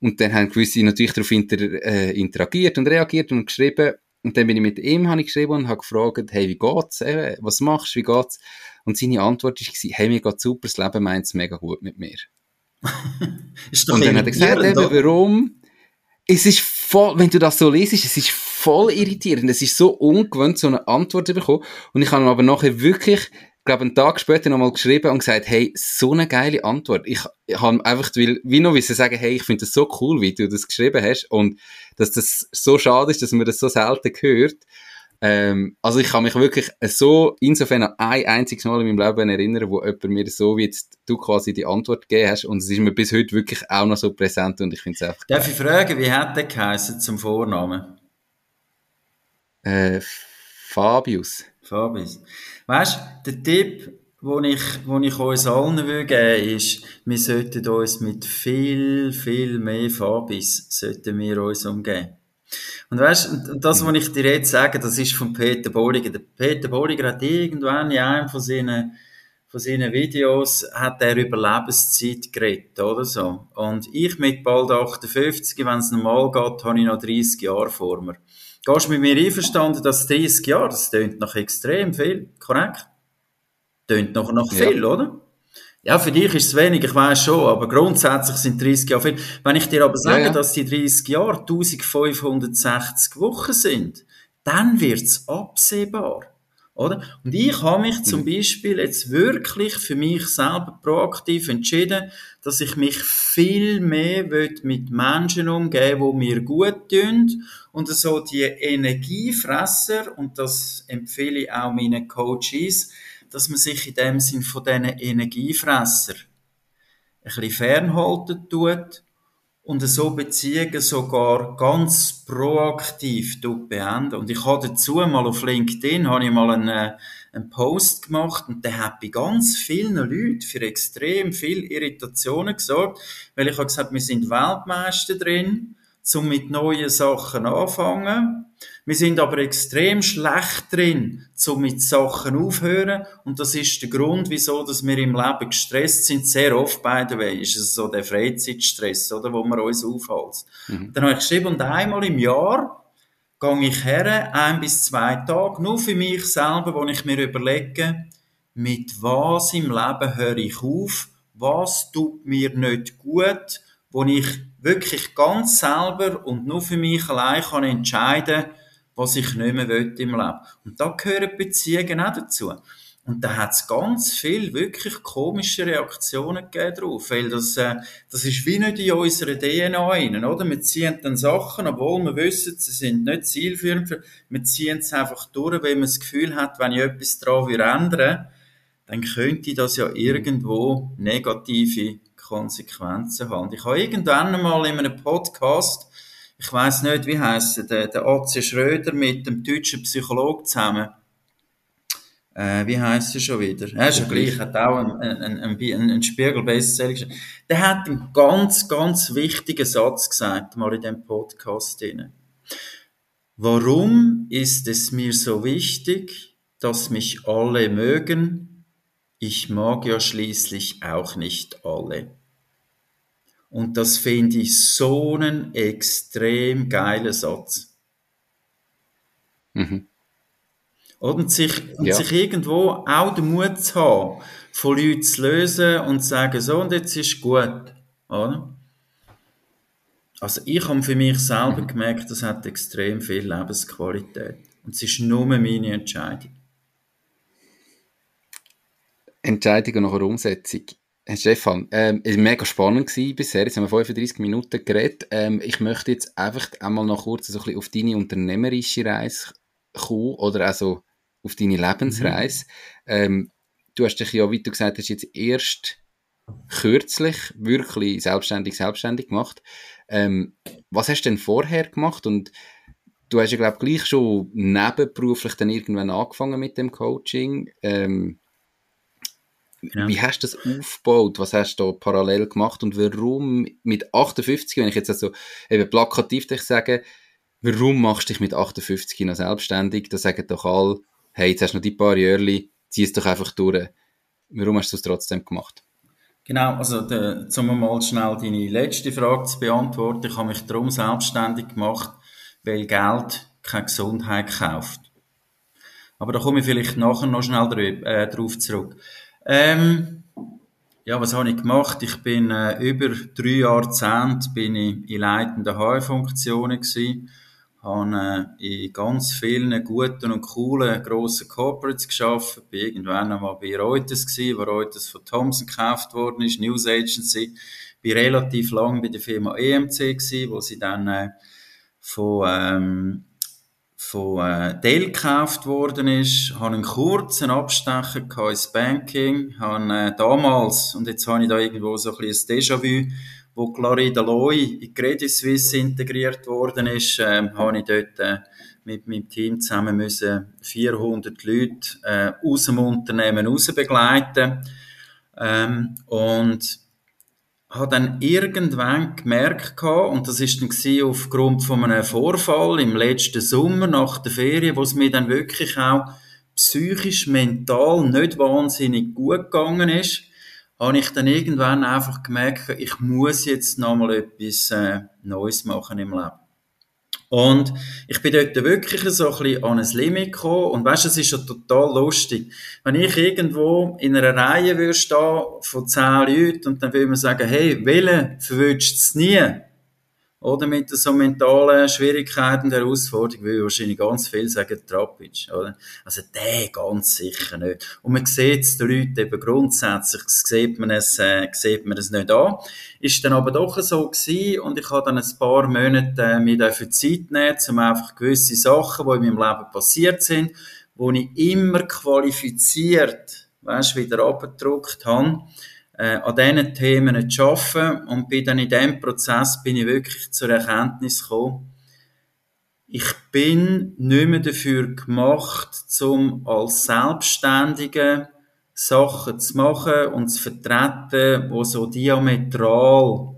Und dann haben gewisse natürlich darauf inter, äh, interagiert und reagiert und geschrieben und dann bin ich mit ihm habe ich geschrieben und habe gefragt, hey, wie geht's? Äh, was machst du? Wie geht's? Und seine Antwort war, hey, mir geht super, das Leben meint es mega gut mit mir. [LAUGHS] und dann hat er gesagt, eben, warum? Es ist voll, wenn du das so liest, es ist voll irritierend. Es ist so ungewöhnt, so eine Antwort zu bekommen. Und ich habe ihm aber nachher wirklich, glaube einen Tag später nochmal geschrieben und gesagt, hey, so eine geile Antwort. Ich, ich habe einfach, will, wie noch wissen, sagen, hey, ich finde das so cool, wie du das geschrieben hast und dass das so schade ist, dass man das so selten hört. Ähm, also ich kann mich wirklich so insofern an ein einziges Mal in meinem Leben erinnern, wo jemand mir so wie jetzt du quasi die Antwort gegeben hast und es ist mir bis heute wirklich auch noch so präsent und ich finde es einfach Darf geil. ich fragen, wie hat der geheißen zum Vornamen? Äh, Fabius. Fabius. Weißt du, der Tipp, den ich, wo ich uns allen will geben ist, wir sollten uns mit viel, viel mehr Fabis sollten wir uns umgehen. Und weißt du, das, was ich dir jetzt sage, das ist von Peter Bolliger. Der Peter Bolliger hat irgendwann in einem von seinen, von seinen Videos hat er über Lebenszeit geredet, oder so. Und ich mit bald 58, wenn es normal geht, habe ich noch 30 Jahre vor mir. Gehst du mit mir einverstanden, dass 30 Jahre, das tönt noch extrem viel, korrekt? Tönt noch, noch viel, ja. oder? Ja, für dich ist es wenig, ich weiß schon, aber grundsätzlich sind 30 Jahre viel. Wenn ich dir aber sage, ja, ja. dass die 30 Jahre 1560 Wochen sind, dann wird's absehbar. Oder? Und ich habe mich zum mhm. Beispiel jetzt wirklich für mich selber proaktiv entschieden, dass ich mich viel mehr mit Menschen umgehen wo mir gut tun und so die Energiefresser, und das empfehle ich auch meinen Coaches, dass man sich in dem Sinn von diesen Energiefresser ein bisschen fernhalten tut und so Beziehungen sogar ganz proaktiv beenden. Und ich habe dazu mal auf LinkedIn habe ich mal einen, einen Post gemacht und der hat bei ganz vielen Leuten für extrem viel Irritationen gesorgt, weil ich habe gesagt, wir sind Weltmeister drin, um mit neuen Sachen anfangen. Wir sind aber extrem schlecht drin, um mit Sachen aufhören. Und das ist der Grund, wieso dass wir im Leben gestresst sind. Sehr oft, by the way, ist es so der Freizeitstress, oder, wo wir uns aufhalten. Mhm. Dann habe ich geschrieben, und einmal im Jahr gehe ich her, ein bis zwei Tage, nur für mich selber, wo ich mir überlege, mit was im Leben höre ich auf, was tut mir nicht gut, wo ich wirklich ganz selber und nur für mich allein kann entscheiden was ich nicht mehr will im Leben. Und da gehören Beziehungen auch dazu. Und da hat es ganz viel wirklich komische Reaktionen gegeben drauf, weil das, äh, das ist wie nicht in unserer DNA rein, oder? Wir ziehen dann Sachen, obwohl wir wissen, sie sind nicht zielführend, wir ziehen es einfach durch, weil man das Gefühl hat, wenn ich etwas daran ändern dann könnte das ja irgendwo negative Konsequenzen haben. Ich habe irgendwann einmal in einem Podcast ich weiß nicht, wie heißt der, der AC Schröder mit dem deutschen Psychologen zusammen. Äh, wie heißt er schon wieder? Er ist ja gleich, hat auch einen, einen, einen, einen Spiegel-Bestseller geschrieben. Der hat einen ganz, ganz wichtigen Satz gesagt, mal in dem Podcast drin. Warum ist es mir so wichtig, dass mich alle mögen? Ich mag ja schließlich auch nicht alle. Und das finde ich so einen extrem geilen Satz. Mhm. Und, sich, und ja. sich irgendwo auch den Mut zu haben, von Leuten zu lösen und zu sagen, so, und jetzt ist gut. Oder? Also ich habe für mich selber mhm. gemerkt, das hat extrem viel Lebensqualität. Und es ist nur meine Entscheidung. Entscheidung und nachher Umsetzung. Herr Stefan, ähm, es war mega spannend gewesen bisher. Jetzt haben wir 35 Minuten geredet. Ähm, ich möchte jetzt einfach einmal noch kurz so ein bisschen auf deine unternehmerische Reise kommen oder also auf deine Lebensreise. Mhm. Ähm, du hast dich ja, wie du gesagt hast, jetzt erst kürzlich wirklich selbstständig, selbstständig gemacht. Ähm, was hast du denn vorher gemacht? Und du hast ja, glaube ich, gleich schon nebenberuflich dann irgendwann angefangen mit dem Coaching. Ähm, ja. Wie hast du das aufgebaut? Was hast du da parallel gemacht? Und warum mit 58, wenn ich jetzt also eben plakativ dich sage, warum machst du dich mit 58 noch selbstständig? Da sagen doch alle, hey, jetzt hast du noch die paar Jahre, zieh es doch einfach durch. Warum hast du es trotzdem gemacht? Genau, also de, um mal schnell deine letzte Frage zu beantworten, ich habe mich darum selbstständig gemacht, weil Geld keine Gesundheit kauft. Aber da komme ich vielleicht nachher noch schnell äh, drauf zurück. Ähm, ja, was habe ich gemacht? Ich bin äh, über drei Jahrzehnte bin ich in leitenden HR-Funktionen gewesen, habe äh, in ganz vielen guten und coolen grossen Corporates geschafft, bin irgendwann einmal bei Reuters gewesen, wo Reuters von Thomson gekauft worden ist, News Agency, bin relativ lang bei der Firma EMC gewesen, wo sie dann äh, von ähm, von äh, Dell gekauft worden ist, habe einen kurzen Abstecher ins Banking, habe äh, damals, und jetzt habe ich da irgendwo so ein bisschen Déjà-vu, wo Clarida Loy in Credit Suisse integriert worden ist, äh, habe ich dort äh, mit meinem Team zusammen müssen 400 Leute äh, aus dem Unternehmen raus begleiten. Ähm, und habe dann irgendwann gemerkt und das ist dann aufgrund von einem Vorfall im letzten Sommer nach der Ferien, wo es mir dann wirklich auch psychisch, mental nicht wahnsinnig gut gegangen ist, habe ich dann irgendwann einfach gemerkt, ich muss jetzt nochmal etwas äh, Neues machen im Leben. Und ich bin dort wirklich so ein bisschen an ein Limit gekommen. Und weißt, es ist ja total lustig. Wenn ich irgendwo in einer Reihe würde stehen von zehn Leuten und dann würde man sagen, hey, Wille verwünscht es nie. Oder mit so mentalen Schwierigkeiten und Herausforderungen will wahrscheinlich ganz viel sagen, Trapic, oder? Also, der ganz sicher nicht. Und man sieht es den Leuten eben grundsätzlich, sieht man es, äh, sieht man es nicht an. Ist dann aber doch so gewesen und ich habe dann ein paar Monate äh, mir dafür Zeit nehmen, um einfach gewisse Sachen, die in meinem Leben passiert sind, wo ich immer qualifiziert, weißt, wieder abgedruckt habe, äh, an diesen Themen zu arbeiten. Und bin dann in diesem Prozess bin ich wirklich zur Erkenntnis gekommen, ich bin nicht mehr dafür gemacht, um als Selbstständige Sachen zu machen und zu vertreten, wo so diametral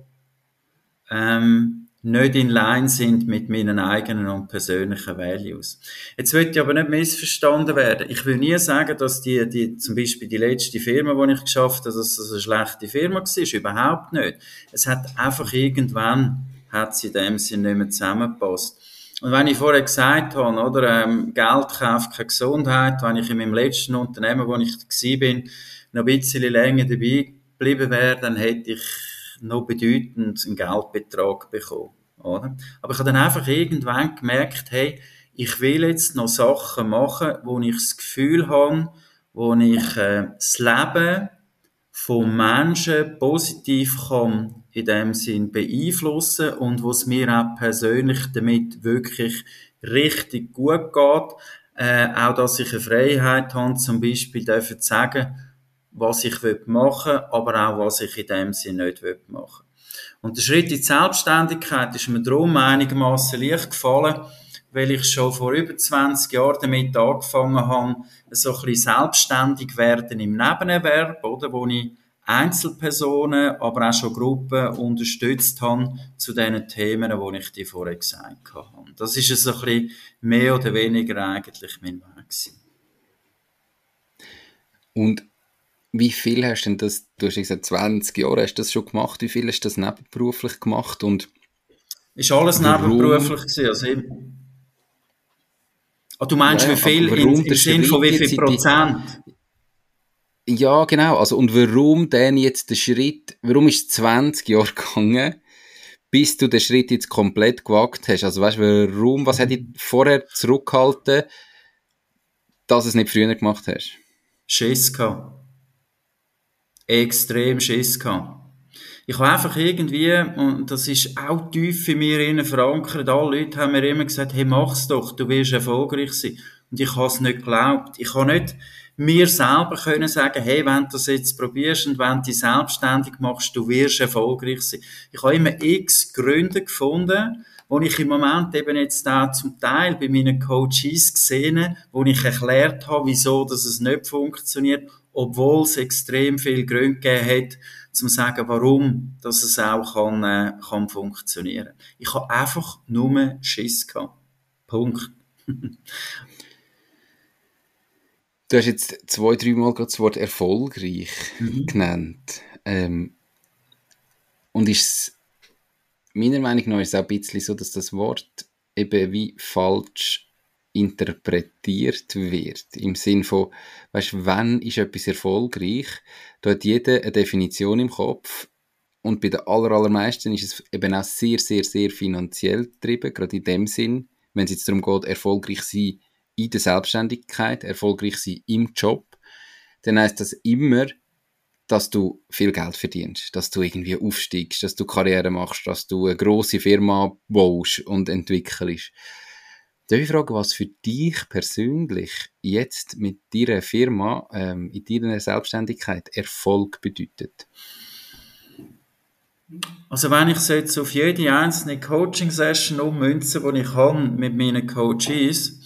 ähm, nicht in line sind mit meinen eigenen und persönlichen Values. Jetzt will ich aber nicht missverstanden werden. Ich will nie sagen, dass die, die, zum Beispiel die letzte Firma, die ich geschafft habe, dass das eine schlechte Firma war. Überhaupt nicht. Es hat einfach irgendwann, hat sie in dem Sinne nicht mehr zusammengepasst. Und wenn ich vorher gesagt habe, oder, ähm, Geld kauft keine Gesundheit, wenn ich in meinem letzten Unternehmen, wo ich war, noch ein bisschen länger dabei geblieben wäre, dann hätte ich noch bedeutend einen Geldbetrag bekommen. Oder? Aber ich habe dann einfach irgendwann gemerkt, hey, ich will jetzt noch Sachen machen, wo ich das Gefühl habe, wo ich äh, das Leben von Menschen positiv kann in dem Sinn beeinflussen und wo es mir auch persönlich damit wirklich richtig gut geht. Äh, auch, dass ich eine Freiheit habe, zum Beispiel zu sagen, was ich machen will, aber auch, was ich in dem Sinn nicht machen will. Und der Schritt in die Selbstständigkeit ist mir darum einigermaßen leicht gefallen, weil ich schon vor über 20 Jahren damit angefangen habe, so ein bisschen selbstständig werden im Nebenerwerb, oder, wo ich Einzelpersonen, aber auch schon Gruppen unterstützt habe zu den Themen, die ich dir vorher gesagt habe. Das ist so ein bisschen mehr oder weniger eigentlich mein Weg. Und wie viel hast du denn das, du hast gesagt 20 Jahre, hast du das schon gemacht, wie viel hast du das nebenberuflich gemacht und Ist alles nebenberuflich gewesen, also eben. Oh, du meinst, ja, wie viel im, im Sinn von wie viel Prozent? Ja, genau, also und warum denn jetzt der Schritt, warum ist es 20 Jahre [LAUGHS] gegangen, bis du den Schritt jetzt komplett gewagt hast? Also weißt du, warum, was hat dich vorher zurückgehalten, dass du es nicht früher gemacht hast? Schiss gehabt extrem Schiss gehabt. Ich habe einfach irgendwie, und das ist auch tief in mir innen verankert, alle Leute haben mir immer gesagt, hey, mach's doch, du wirst erfolgreich sein. Und ich habe es nicht geglaubt. Ich habe nicht mir selber können sagen, hey, wenn du das jetzt probierst und wenn du dich selbstständig machst, du wirst erfolgreich sein. Ich habe immer x Gründe gefunden, wo ich im Moment eben jetzt da zum Teil bei meinen Coaches gesehen, wo ich erklärt habe, wieso dass es nicht funktioniert obwohl es extrem viel Gründe gegeben hat, zum sagen, warum dass es auch kann, äh, kann funktionieren. Ich habe einfach nur Schiss gehabt. Punkt. [LAUGHS] du hast jetzt zwei, dreimal das Wort erfolgreich mhm. genannt. Ähm, und ist meiner Meinung nach ist es auch ein bisschen so, dass das Wort eben wie falsch interpretiert wird. Im Sinn von, weißt, wann ist etwas erfolgreich? Da hat jeder eine Definition im Kopf. Und bei den aller, allermeisten ist es eben auch sehr, sehr, sehr finanziell getrieben, gerade in dem Sinn, wenn es jetzt darum geht, erfolgreich sein in der Selbstständigkeit, erfolgreich sein im Job, dann heißt das immer, dass du viel Geld verdienst, dass du irgendwie aufsteigst, dass du Karriere machst, dass du eine große Firma baust und entwickelst. Darf ich fragen, was für dich persönlich jetzt mit deiner Firma, ähm, in deiner Selbstständigkeit Erfolg bedeutet? Also wenn ich jetzt auf jede einzelne Coaching-Session ummünze, die ich habe mit meinen Coaches,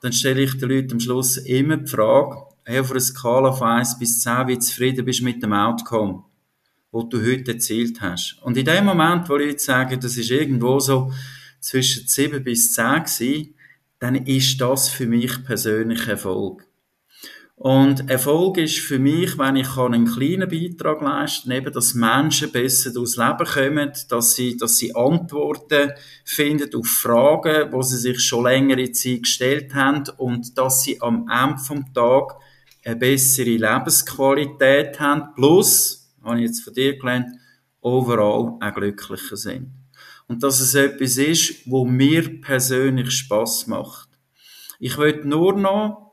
dann stelle ich den Leuten am Schluss immer die Frage, auf einer Skala von 1 bis 10, wie zufrieden bist du mit dem Outcome, wo du heute erzielt hast. Und in dem Moment, wo Leute sagen, das ist irgendwo so zwischen 7 bis 10 gewesen, dann ist das für mich persönlich Erfolg. Und Erfolg ist für mich, wenn ich einen kleinen Beitrag leisten kann, eben, dass Menschen besser durchs Leben kommen, dass sie, dass sie Antworten finden auf Fragen, wo sie sich schon längere Zeit gestellt haben und dass sie am Ende vom Tag eine bessere Lebensqualität haben, plus, habe ich jetzt von dir gelernt, overall auch glücklicher sind. Und dass es etwas ist, wo mir persönlich Spaß macht. Ich will nur noch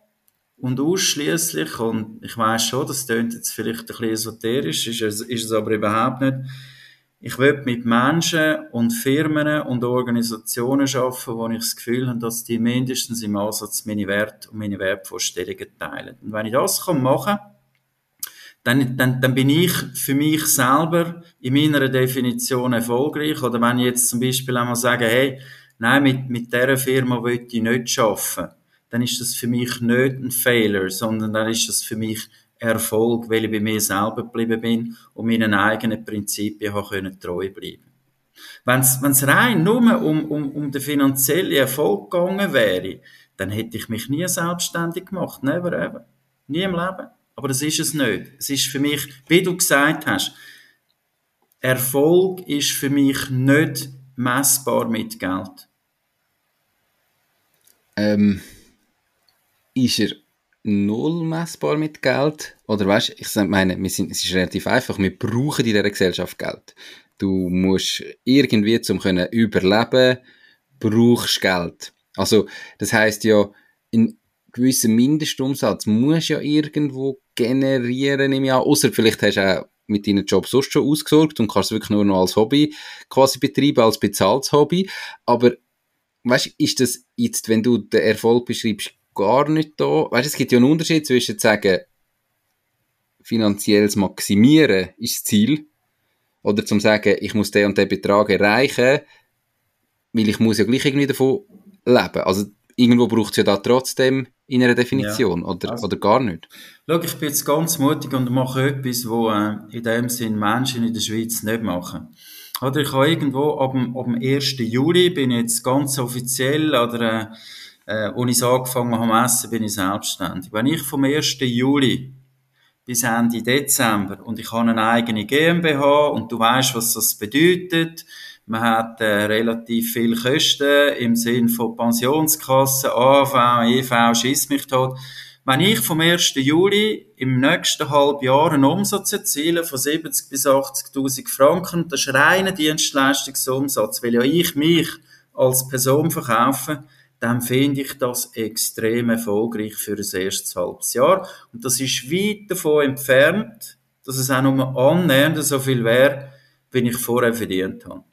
und ausschließlich und ich weiß schon, das klingt jetzt vielleicht ein bisschen esoterisch, ist es, ist es aber überhaupt nicht. Ich will mit Menschen und Firmen und Organisationen arbeiten, wo ich das Gefühl habe, dass die mindestens im Ansatz meine Werte und meine Wertvorstellungen teilen. Und wenn ich das kann machen dann, dann, dann bin ich für mich selber in meiner Definition erfolgreich. Oder wenn ich jetzt zum Beispiel einmal sage, hey, nein, mit, mit dieser Firma will ich nicht arbeiten dann ist das für mich nicht ein Failure, sondern dann ist das für mich Erfolg, weil ich bei mir selber geblieben bin und meinen eigenen Prinzipien können treu bleiben. Wenn es rein nur um, um, um den finanziellen Erfolg gegangen wäre, dann hätte ich mich nie selbstständig gemacht. Never ever. Nie im Leben. Aber das ist es nicht. Es ist für mich, wie du gesagt hast, Erfolg ist für mich nicht messbar mit Geld. Ähm, ist er null messbar mit Geld? Oder weißt, ich meine, wir sind, es ist relativ einfach, wir brauchen in dieser Gesellschaft Geld. Du musst irgendwie, zum können überleben, brauchst Geld. Also, das heißt ja, in gewissen Mindestumsatz musst du ja irgendwo generieren im Jahr, außer vielleicht hast du auch mit deinem Job sonst schon ausgesorgt und kannst es wirklich nur noch als Hobby quasi betreiben, als bezahltes Hobby. Aber, weißt, ist das jetzt, wenn du den Erfolg beschreibst, gar nicht da. Weißt, es gibt ja einen Unterschied zwischen sagen, finanzielles Maximieren ist das Ziel, oder zum sagen, ich muss den und den Betrag erreichen, weil ich muss ja gleich irgendwie davon leben. Also irgendwo braucht es ja da trotzdem in einer Definition, ja. oder, also, oder gar nicht. Schau, ich bin jetzt ganz mutig und mache etwas, wo äh, in dem Sinn Menschen in der Schweiz nicht machen. Oder ich habe irgendwo ab dem, ab dem 1. Juli bin ich jetzt ganz offiziell oder äh, als ich angefangen habe Essen, bin ich selbstständig. Wenn ich vom 1. Juli bis Ende Dezember und ich habe eine eigene GmbH und du weißt, was das bedeutet, man hat äh, relativ viel Kosten im Sinn von Pensionskassen, AV, EV, schiss mich tot. Wenn ich vom 1. Juli im nächsten halben Jahr einen Umsatz erziele von 70 bis 80.000 Franken, das ist reiner Dienstleistungsumsatz, weil ja ich mich als Person verkaufe, dann finde ich das extrem erfolgreich für ein erstes halbes Jahr. Und das ist weit davon entfernt, dass es auch nur annähernd so viel wäre, wie ich vorher verdient habe.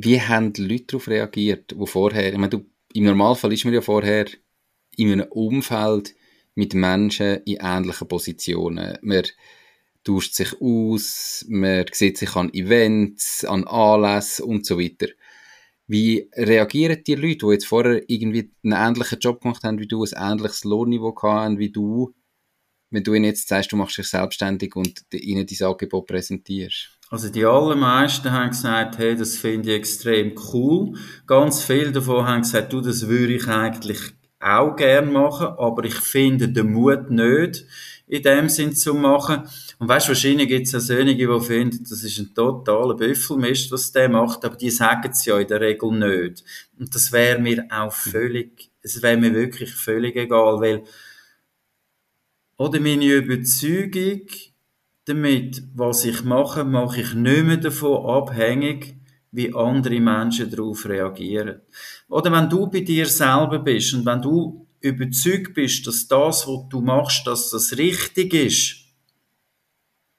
Wie haben die Leute darauf reagiert, wo vorher, ich meine, du, im Normalfall ist man ja vorher in einem Umfeld mit Menschen in ähnlichen Positionen. Man tauscht sich aus, man sieht sich an Events, an Anlässen und so weiter. Wie reagieren die Leute, die jetzt vorher irgendwie einen ähnlichen Job gemacht haben wie du, ein ähnliches Lohnniveau haben wie du, wenn du ihnen jetzt sagst, du machst dich selbstständig und ihnen dein Angebot präsentierst? Also die allermeisten haben gesagt, hey, das finde ich extrem cool. Ganz viele davon haben gesagt, du, das würde ich eigentlich auch gern machen, aber ich finde den Mut nicht, in dem Sinn zu machen. Und weißt, wahrscheinlich gibt es auch solche, die finden, das ist ein totaler Büffelmist, was der macht, aber die sagen es ja in der Regel nicht. Und das wäre mir auch völlig, es wäre mir wirklich völlig egal, weil, oder meine Überzeugung damit, was ich mache, mache ich nicht mehr davon abhängig, wie andere Menschen darauf reagieren. Oder wenn du bei dir selber bist und wenn du überzeugt bist, dass das, was du machst, dass das richtig ist,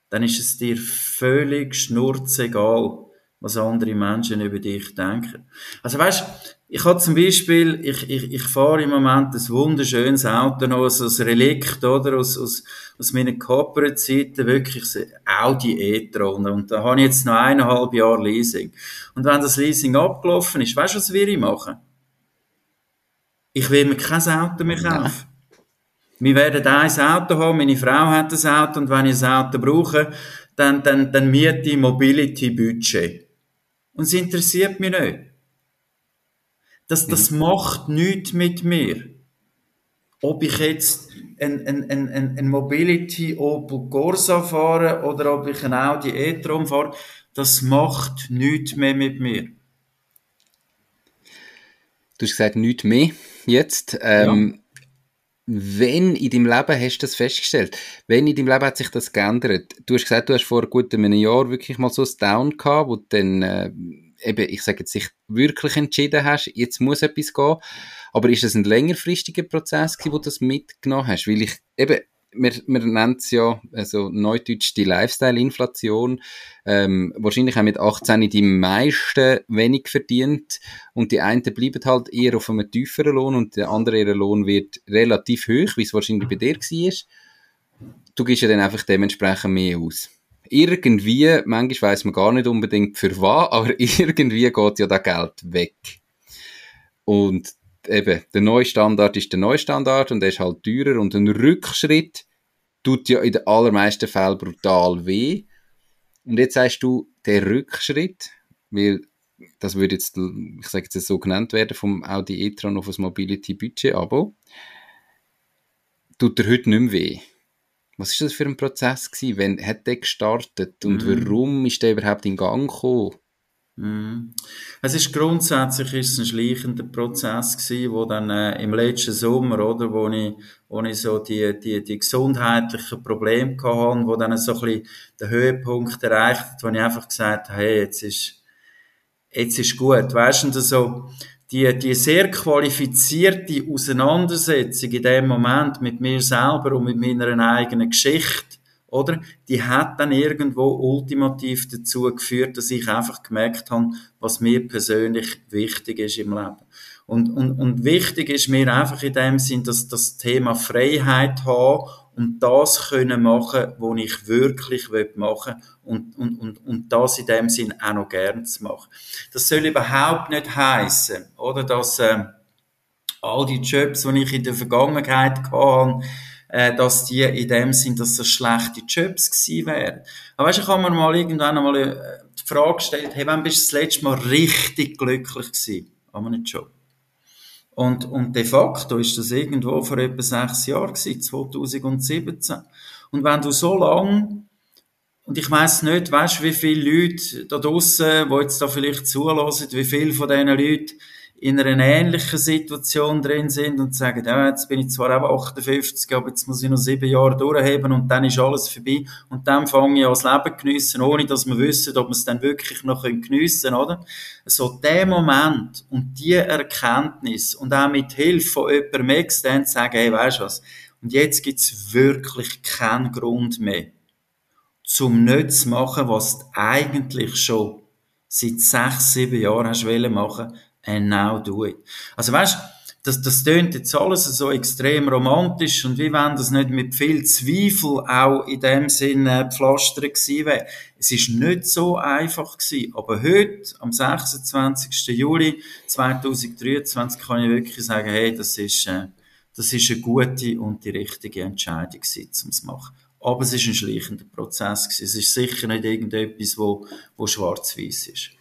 dann ist es dir völlig schnurzegal, was andere Menschen über dich denken. Also weißt, ich habe zum Beispiel, ich, ich, ich fahre im Moment ein wunderschönes Auto noch, so ein Relikt, oder, aus, aus, aus meiner Corporate-Zeiten, wirklich Audi e-tron. Und da habe ich jetzt noch eineinhalb Jahre Leasing. Und wenn das Leasing abgelaufen ist, weißt du, was wir ich machen? Ich will mir kein Auto mehr kaufen. Wir werden ein Auto haben, meine Frau hat ein Auto und wenn ich ein Auto brauche, dann, dann, dann miete ich Mobility Budget. Und es interessiert mich nicht. Das, das mhm. macht nichts mit mir. Ob ich jetzt ein, ein, ein, ein Mobility Opel Corsa fahre oder ob ich ein Audi e-tron fahre, das macht nichts mehr mit mir. Du hast gesagt, nichts mehr jetzt. Ähm, ja. Wenn in deinem Leben hast du das festgestellt? Wenn in deinem Leben hat sich das geändert? Du hast gesagt, du hast vor gut einem Jahr wirklich mal so ein Down gehabt, wo du dann äh, eben, ich sage jetzt, sich wirklich entschieden hast, jetzt muss etwas gehen. Aber ist das ein längerfristiger Prozess gewesen, wo du das mitgenommen hast? Weil ich, eben, wir, wir nennen es ja, also neudeutsch die Lifestyle-Inflation. Ähm, wahrscheinlich haben mit 18 die meisten wenig verdient und die einen bleiben halt eher auf einem tieferen Lohn und der andere ihre Lohn wird relativ hoch, wie es wahrscheinlich bei dir war. Du gibst ja dann einfach dementsprechend mehr aus irgendwie, manchmal weiß man gar nicht unbedingt für was, [LAUGHS] aber irgendwie geht ja das Geld weg. Und eben, der neue Standard ist der neue Standard und der ist halt teurer und ein Rückschritt tut ja in den allermeisten Fällen brutal weh. Und jetzt sagst du, der Rückschritt, weil das würde jetzt, ich sage jetzt so genannt werden, vom Audi e-tron auf das Mobility Budget Abo, tut dir heute nicht mehr weh. Was ist das für ein Prozess gewesen? Wann hat der gestartet und mm. warum ist der überhaupt in Gang gekommen? Mm. Es ist grundsätzlich ist es ein schleichender Prozess gewesen, wo dann äh, im letzten Sommer, oder, wo ich, wo ich so die, die, die gesundheitlichen Probleme hatte, wo dann so ein bisschen den Höhepunkt erreicht hat, wo ich einfach gesagt habe, hey, jetzt ist, jetzt ist gut. Weißt du, so, die, die sehr qualifizierte Auseinandersetzung in dem Moment mit mir selber und mit meiner eigenen Geschichte, oder? Die hat dann irgendwo ultimativ dazu geführt, dass ich einfach gemerkt habe, was mir persönlich wichtig ist im Leben. Und, und, und wichtig ist mir einfach in dem Sinn, dass das Thema Freiheit haben und das können machen, was ich wirklich machen will und, und, und, und das in dem Sinn auch noch gern zu machen. Das soll überhaupt nicht heißen, oder, dass äh, all die Jobs, die ich in der Vergangenheit hatte, äh, dass die in dem Sinn, dass das schlechte Jobs gewesen wären. Aber weißt, ich habe mir mal irgendwann einmal äh, die Frage gestellt, hey, wann bist du das letzte Mal richtig glücklich gewesen an einem Job? Und, und de facto ist das irgendwo vor etwa sechs Jahren gewesen, 2017. Und wenn du so lang und ich weiß nicht, weißt, wie viele Leute da draussen, die jetzt da vielleicht zulassen, wie viele von diesen Leuten in einer ähnlichen Situation drin sind und sagen, ja, jetzt bin ich zwar auch 58, aber jetzt muss ich noch sieben Jahre durchheben und dann ist alles vorbei und dann fange ich an das Leben geniessen, ohne dass wir wissen, ob wir es dann wirklich noch geniessen können, oder? So der Moment und die Erkenntnis und auch mit Hilfe von jemandem extern sagen, hey, weißt du was, und jetzt gibt's wirklich keinen Grund mehr, zum nicht zu machen, was du eigentlich schon seit sechs, sieben Jahren hast machen and now do it. Also weißt, das, das tönt jetzt alles so extrem romantisch und wie wenn das nicht mit viel Zweifel auch in dem Sinne pflastert gewesen wäre. Es ist nicht so einfach gewesen. Aber heute, am 26. Juli 2023, kann ich wirklich sagen, hey, das ist, äh, das ist eine gute und die richtige Entscheidung gewesen, um es zu machen. Aber es ist ein schleichender Prozess gewesen. Es ist sicher nicht irgendetwas, wo, wo schwarz-weiß ist.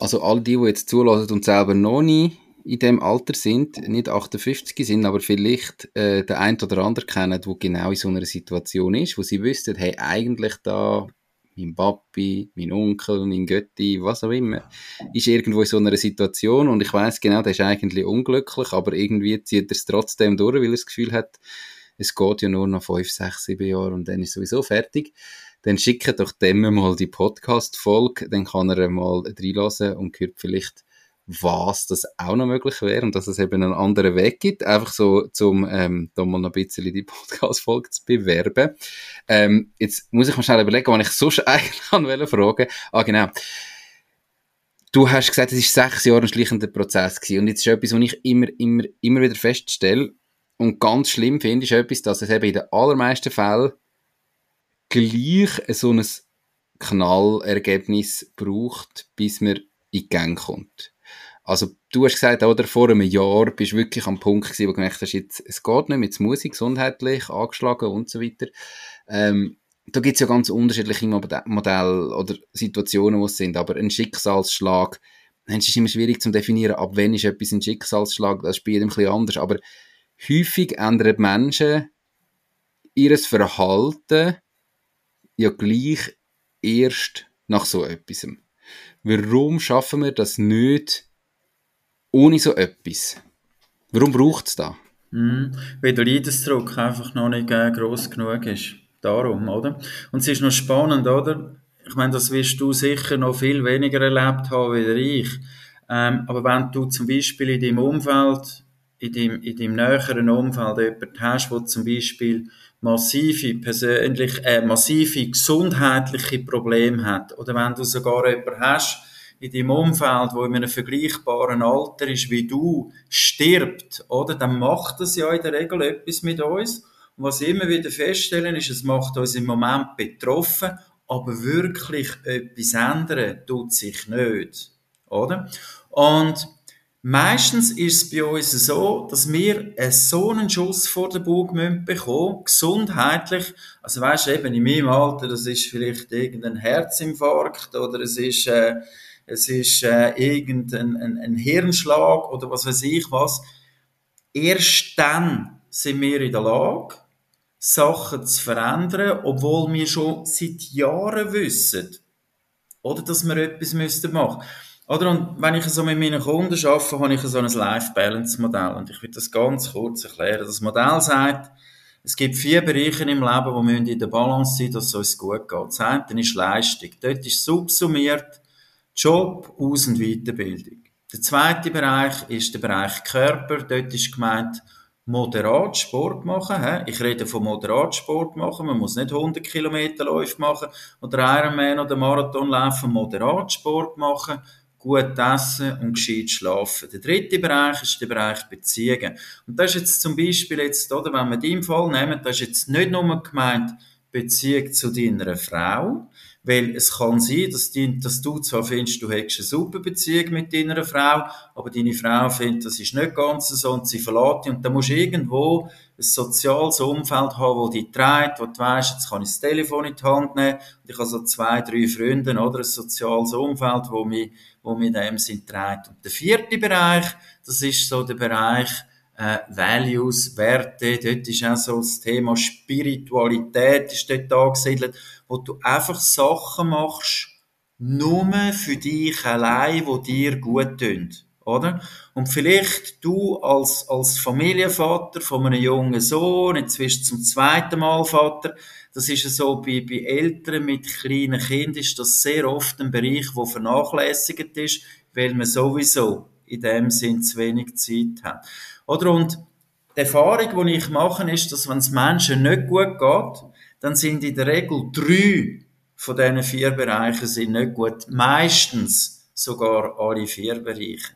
Also all die, die jetzt zulassen und selber noch nie in dem Alter sind, nicht 58 sind, aber vielleicht äh, der ein oder andere kennen, wo genau in so einer Situation ist, wo sie wüssten, hey, eigentlich da mein Papi, mein Onkel, mein Götti, was auch immer, ist irgendwo in so einer Situation und ich weiß genau, der ist eigentlich unglücklich, aber irgendwie zieht er es trotzdem durch, weil er das Gefühl hat, es geht ja nur noch 5, 6, 7 Jahre und dann ist sowieso fertig dann schickt doch dem mal die Podcast-Folge, dann kann er mal reinlassen und hört vielleicht, was das auch noch möglich wäre und dass es eben einen anderen Weg gibt, einfach so, zum ähm, da mal noch ein bisschen die Podcast-Folge zu bewerben. Ähm, jetzt muss ich mal schnell überlegen, wann ich sonst [LAUGHS] eigentlich an fragen Ah, genau. Du hast gesagt, es war sechs Jahre ein schleichender Prozess gewesen. und jetzt ist etwas, was ich immer, immer, immer wieder feststelle und ganz schlimm finde, ist etwas, dass es eben in den allermeisten Fällen gleich so ein Knallergebnis braucht, bis man in die Gang kommt. Also, du hast gesagt, oder, vor einem Jahr bist du wirklich am Punkt gewesen, wo du gemerkt hast, jetzt, es geht nicht, jetzt muss ich gesundheitlich, angeschlagen und so weiter. Ähm, da gibt's ja ganz unterschiedliche Modelle oder Situationen, wo es sind, aber ein Schicksalsschlag, dann ist es immer schwierig zu definieren, ab wann ist etwas ein Schicksalsschlag, das jedem ein bisschen anders, aber häufig ändern Menschen ihr Verhalten ja gleich erst nach so etwas. Warum schaffen wir das nicht ohne so etwas? Warum braucht es da? Mhm. Weil der Leidensdruck einfach noch nicht äh, gross genug ist. Darum, oder? Und es ist noch spannend, oder? Ich meine, das wirst du sicher noch viel weniger erlebt haben wie ich. Ähm, aber wenn du zum Beispiel in deinem Umfeld, in deinem, in deinem näheren Umfeld jemanden hast, der zum Beispiel massive persönlich, äh, massive gesundheitliche Probleme hat, oder wenn du sogar jemanden hast, in deinem Umfeld, wo in einem vergleichbaren Alter ist wie du, stirbt, oder? Dann macht das ja in der Regel etwas mit uns. Und was ich immer wieder feststellen ist, es macht uns im Moment betroffen, aber wirklich etwas ändern tut sich nicht, oder? Und meistens ist es bei uns so, dass wir so einen Schuss vor den Bug bekommen, gesundheitlich. Also weißt du, eben in meinem Alter, das ist vielleicht irgendein Herzinfarkt oder es ist, äh, es ist äh, irgendein ein, ein Hirnschlag oder was weiß ich was. Erst dann sind wir in der Lage, Sachen zu verändern, obwohl wir schon seit Jahren wissen, oder, dass wir etwas müssten machen. Oder, und wenn ich so mit meinen Kunden arbeite, habe ich so ein Life-Balance-Modell. Und ich will das ganz kurz erklären. Das Modell sagt, es gibt vier Bereiche im Leben, die in der Balance sein dass es uns gut geht. Das eine ist Leistung. Dort ist subsumiert Job, Aus- und Weiterbildung. Der zweite Bereich ist der Bereich Körper. Dort ist gemeint, moderat Sport machen. Ich rede von moderat Sport machen. Man muss nicht 100 Kilometer Läufe machen oder Ironman oder Marathon laufen. Moderat Sport machen, gut essen und gescheit schlafen. Der dritte Bereich ist der Bereich Beziehungen. Und das ist jetzt zum Beispiel jetzt, oder, wenn wir deinen Fall nehmen, das ist jetzt nicht nur gemeint Beziehung zu deiner Frau, weil es kann sein, dass, die, dass du zwar findest, du hättest eine super Beziehung mit deiner Frau, aber deine Frau findet, das ist nicht ganz so und sie verlässt dich. Und dann musst du irgendwo ein soziales Umfeld haben, das dich trägt, wo du weißt, jetzt kann ich das Telefon in die Hand nehmen und ich habe so zwei, drei Freunde oder ein soziales Umfeld, wo mich, wo mich in dem Sinn trägt. Und der vierte Bereich, das ist so der Bereich, äh, Values, Werte, dort ist auch so das Thema Spiritualität ist dort angesiedelt, wo du einfach Sachen machst, nur für dich allein, wo dir gut tun. Oder? Und vielleicht du als, als Familienvater von einem jungen Sohn, inzwischen zum zweiten Mal Vater, das ist so bei, bei Eltern mit kleinen Kindern ist das sehr oft ein Bereich, wo vernachlässigt ist, weil man sowieso in dem Sinn zu wenig Zeit hat. Oder? Und die Erfahrung, die ich mache, ist, dass wenn es Menschen nicht gut geht, dann sind in der Regel drei von diesen vier Bereichen sind nicht gut. Meistens sogar alle vier Bereiche.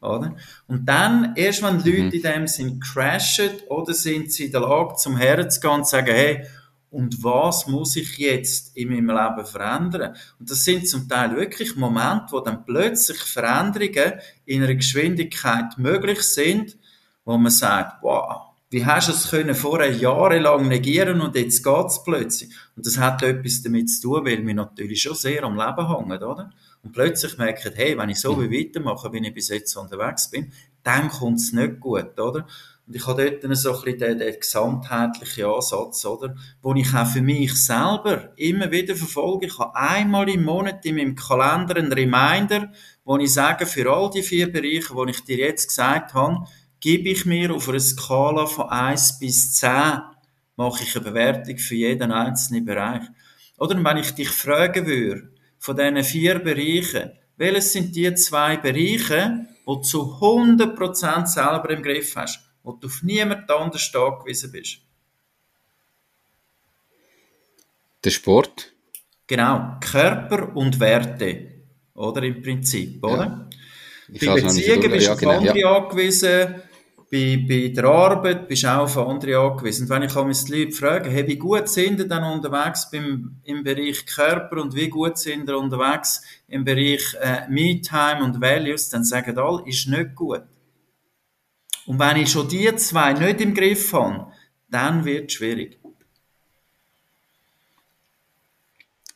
Oder? Und dann, erst wenn die Leute mhm. in dem sind crashen, oder sind sie in der Lage, zum Herren zu gehen und zu sagen, hey, und was muss ich jetzt in meinem Leben verändern? Und das sind zum Teil wirklich Momente, wo dann plötzlich Veränderungen in einer Geschwindigkeit möglich sind, wo man sagt, wow, wie hast du es können vorher jahrelang negieren und jetzt geht's plötzlich? Und das hat etwas damit zu tun, weil wir natürlich schon sehr am Leben hängen, oder? Und plötzlich merken, hey, wenn ich so wie weitermache, wie ich bis jetzt unterwegs bin, dann kommt's nicht gut, oder? Und ich habe dort so ein bisschen den, den gesamtheitlichen Ansatz, oder? Wo ich auch für mich selber immer wieder verfolge. Ich habe einmal im Monat in meinem Kalender einen Reminder, wo ich sage, für all die vier Bereiche, die ich dir jetzt gesagt habe, gebe ich mir auf einer Skala von 1 bis 10, mache ich eine Bewertung für jeden einzelnen Bereich. Oder wenn ich dich fragen würde, von diesen vier Bereichen, welches sind die zwei Bereiche, wo du zu 100% selber im Griff hast, wo du auf niemand anders angewiesen bist? Der Sport? Genau, Körper und Werte, oder im Prinzip, oder? Ja. Bei Beziehungen bist du auf genau, andere ja. angewiesen, bei, bei der Arbeit bist du auch auf andere angewiesen. Und wenn ich die Leute frage, hey, wie gut sind ihr denn unterwegs beim, im Bereich Körper und wie gut sind ihr unterwegs im Bereich äh, Me-Time und Values, dann sagen alle, ist nicht gut. Und wenn ich schon die zwei nicht im Griff habe, dann wird es schwierig.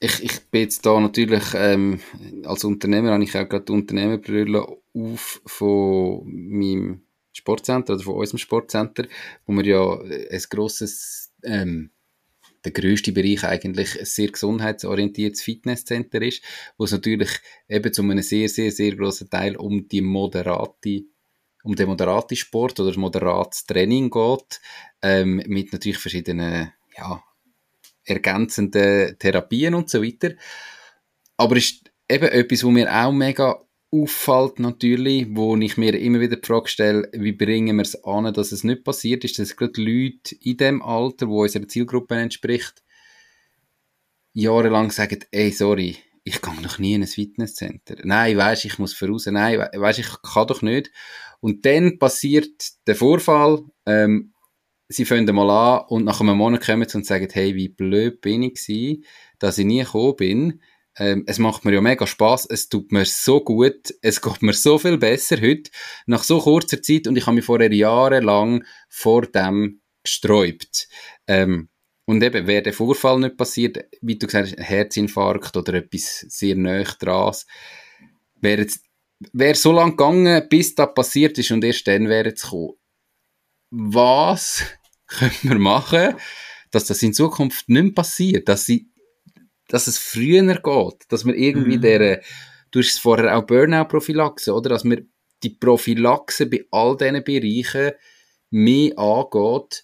ich, ich bin jetzt da natürlich, ähm, als Unternehmer habe ich auch gerade die Unternehmerbrille auf von meinem Sportcenter oder von unserem Sportcenter, wo wir ja ein grosses, ähm, der größte Bereich eigentlich ein sehr gesundheitsorientiertes Fitnesscenter ist, wo es natürlich eben zu einem sehr, sehr, sehr grossen Teil um die moderate um den moderaten Sport oder moderates Training geht, ähm, mit natürlich verschiedenen, ja, ergänzenden Therapien und so weiter. Aber ist eben etwas, wo mir auch mega auffällt natürlich, wo ich mir immer wieder die Frage stelle, wie bringen wir es an, dass es nicht passiert, ist, dass gerade Leute in dem Alter, wo unserer Zielgruppe entspricht, jahrelang sagen, ey, sorry, ich gehe noch nie in ein Fitnesscenter. Nein, weisst, ich muss voraus. Nein, weisst, ich kann doch nicht. Und dann passiert der Vorfall, ähm, sie fangen mal an und nach einem Monat kommen sie und sagen, hey, wie blöd bin ich gewesen, dass ich nie gekommen bin. Ähm, es macht mir ja mega Spaß, es tut mir so gut, es geht mir so viel besser heute, nach so kurzer Zeit und ich habe mich vorher jahrelang vor dem gesträubt. Ähm, und eben, wäre der Vorfall nicht passiert, wie du gesagt hast, ein Herzinfarkt oder etwas sehr nahe dran, wäre es wäre so lange gegangen, bis das passiert ist und erst dann wäre es gekommen. Was [LAUGHS] können wir machen, dass das in Zukunft nicht mehr passiert, dass, sie, dass es früher geht, dass wir irgendwie mhm. der, du hast es vorher auch Burnout-Prophylaxe, oder, dass wir die Prophylaxe bei all diesen Bereichen mehr angeht,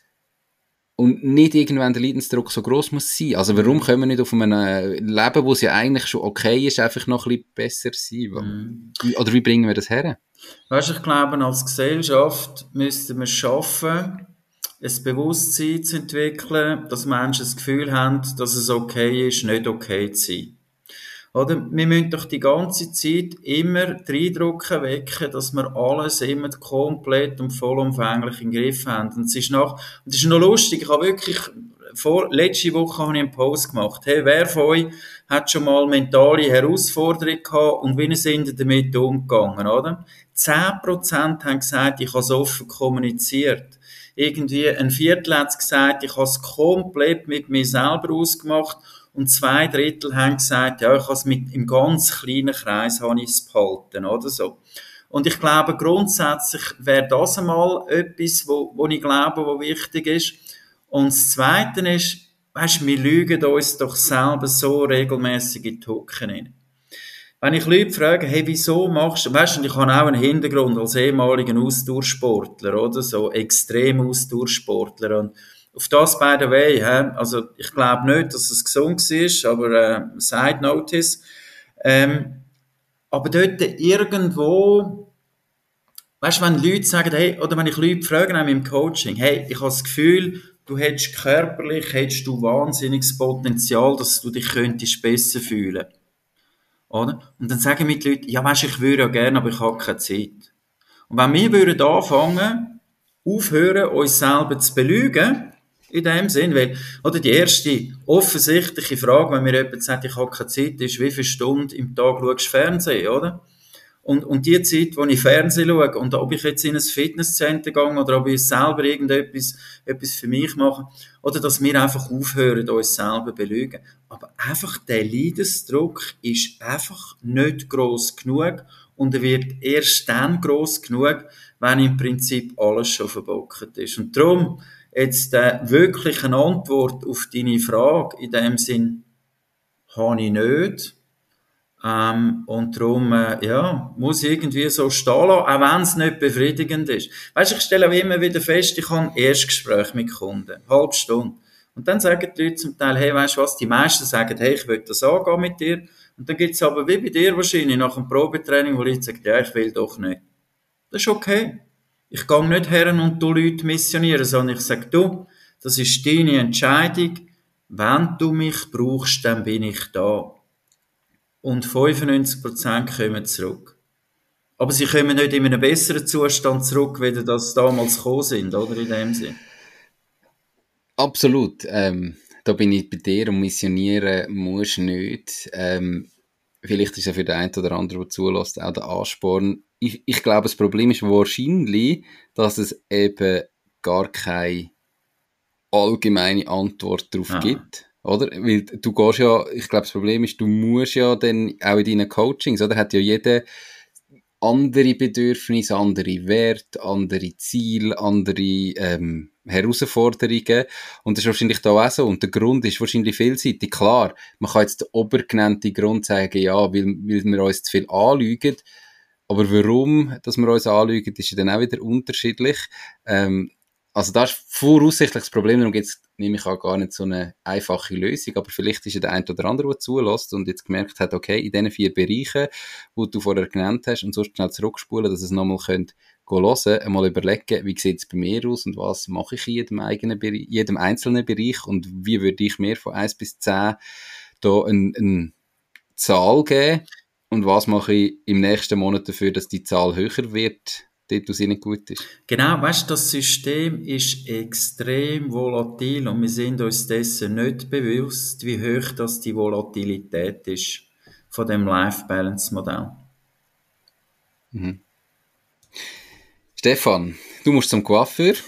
und nicht irgendwann der Leidensdruck so groß muss sein. Also warum können wir nicht auf einem Leben, wo es ja eigentlich schon okay ist, einfach noch ein bisschen besser sein? Mhm. Oder wie bringen wir das her? Weißt, ich glaube, als Gesellschaft müssten wir schaffen, ein Bewusstsein zu entwickeln, dass Menschen das Gefühl haben, dass es okay ist, nicht okay zu sein. Oder? Wir müssen doch die ganze Zeit immer den Eindruck wecken, dass wir alles immer komplett und vollumfänglich im Griff haben. Und es ist noch, und es ist noch lustig, ich habe wirklich, vor, letzte Woche habe ich einen Post gemacht. Hey, wer von euch hat schon mal mentale Herausforderungen gehabt und wie sind ihr damit umgegangen, oder? 10% haben gesagt, ich habe es offen kommuniziert. Irgendwie ein Viertel hat gesagt, ich habe es komplett mit mir selber ausgemacht und zwei Drittel haben gesagt, ja, ich habe es mit, im ganz kleinen Kreis habe ich es behalten, oder so. Und ich glaube, grundsätzlich wäre das einmal etwas, wo, wo ich glaube, wo wichtig ist. Und das Zweite ist, weißt, wir lügen uns doch selber so regelmäßig in die Hucken. Wenn ich Leute frage, hey, wieso machst du, weißt du, ich habe auch einen Hintergrund als ehemaliger Ausdauersportler, oder? So extrem Ausdauersportler. Und auf das, by the way, he, also ich glaube nicht, dass es gesund ist, aber äh, Side Notice. Ähm, aber dort irgendwo, weißt du, wenn Leute sagen, hey, oder wenn ich Leute frage in meinem Coaching, hey, ich habe das Gefühl, du hättest körperlich, hättest du wahnsinniges Potenzial, dass du dich könntest besser fühlen. Oder? Und dann sagen mir die Leute, ja, du, ich würde ja gerne, aber ich habe keine Zeit. Und wenn wir würden anfangen, aufhören, uns selber zu belügen, in dem Sinn, weil, oder die erste offensichtliche Frage, wenn mir jemand sagt, ich habe keine Zeit, ist, wie viele Stunden im Tag schaust du Fernsehen, oder? Und, und die Zeit, wo ich Fernsehen schaue, und ob ich jetzt in ein Fitnesscenter gehe, oder ob ich selber irgendetwas, etwas für mich mache, oder dass wir einfach aufhören, uns selber belügen. Aber einfach der Leidensdruck ist einfach nicht groß genug, und er wird erst dann groß genug, wenn im Prinzip alles schon verbockt ist. Und darum, Jetzt äh, wirklich eine Antwort auf deine Frage in dem Sinn habe ich nicht. Ähm, und darum, äh, ja, muss irgendwie so stehen lassen, auch wenn es nicht befriedigend ist. Weißt, ich stelle immer wieder fest, ich habe ein Erstgespräch mit Kunden, halbe Stunde. Und dann sagen die Leute zum Teil, hey, weißt du was, die meisten sagen, hey, ich will das angehen mit dir. Und dann gibt es aber wie bei dir wahrscheinlich nach einem Probetraining, wo Leute sagen, ja, ich will doch nicht. Das ist okay. Ich gehe nicht her und du Leute missionieren, sondern ich sage, du, das ist deine Entscheidung. Wenn du mich brauchst, dann bin ich da. Und 95% kommen zurück. Aber sie kommen nicht in einem besseren Zustand zurück, wie das damals gekommen sind, oder? In dem Sinn. Absolut. Ähm, da bin ich bei dir und missionieren muss nicht. Ähm, vielleicht ist ja für den einen oder anderen, der zulässt, auch der Ansporn, ich, ich glaube, das Problem ist wahrscheinlich, dass es eben gar keine allgemeine Antwort darauf Aha. gibt. Oder? Weil du gehst ja, ich glaube, das Problem ist, du musst ja dann auch in deinen Coachings, oder? Hat ja jeder andere Bedürfnisse, andere Werte, andere Ziele, andere ähm, Herausforderungen. Und das ist wahrscheinlich da auch so. Und der Grund ist wahrscheinlich vielseitig. Klar, man kann jetzt den obergenannten Grund sagen, ja, weil, weil wir uns zu viel anlügen. Aber warum, dass wir uns anlügen, ist ja dann auch wieder unterschiedlich. Ähm, also das ist voraussichtlich das Problem, darum gibt es nehme ich auch gar nicht so eine einfache Lösung, aber vielleicht ist ja der ein oder andere, der zulässt und jetzt gemerkt hat, okay, in diesen vier Bereichen, wo du vorher genannt hast, und so schnell zurückspulen, dass es nochmal könnt hören, einmal überlegen, wie sieht es bei mir aus und was mache ich in jedem, eigenen Bereich, jedem einzelnen Bereich und wie würde ich mir von 1 bis 10 da eine, eine Zahl geben und was mache ich im nächsten Monat dafür, dass die Zahl höher wird, dort, sie nicht gut ist. Genau, weißt du, das System ist extrem volatil und wir sind uns dessen nicht bewusst, wie hoch das die Volatilität ist von dem Life-Balance-Modell. Mhm. Stefan, du musst zum Coiffeur. [LAUGHS]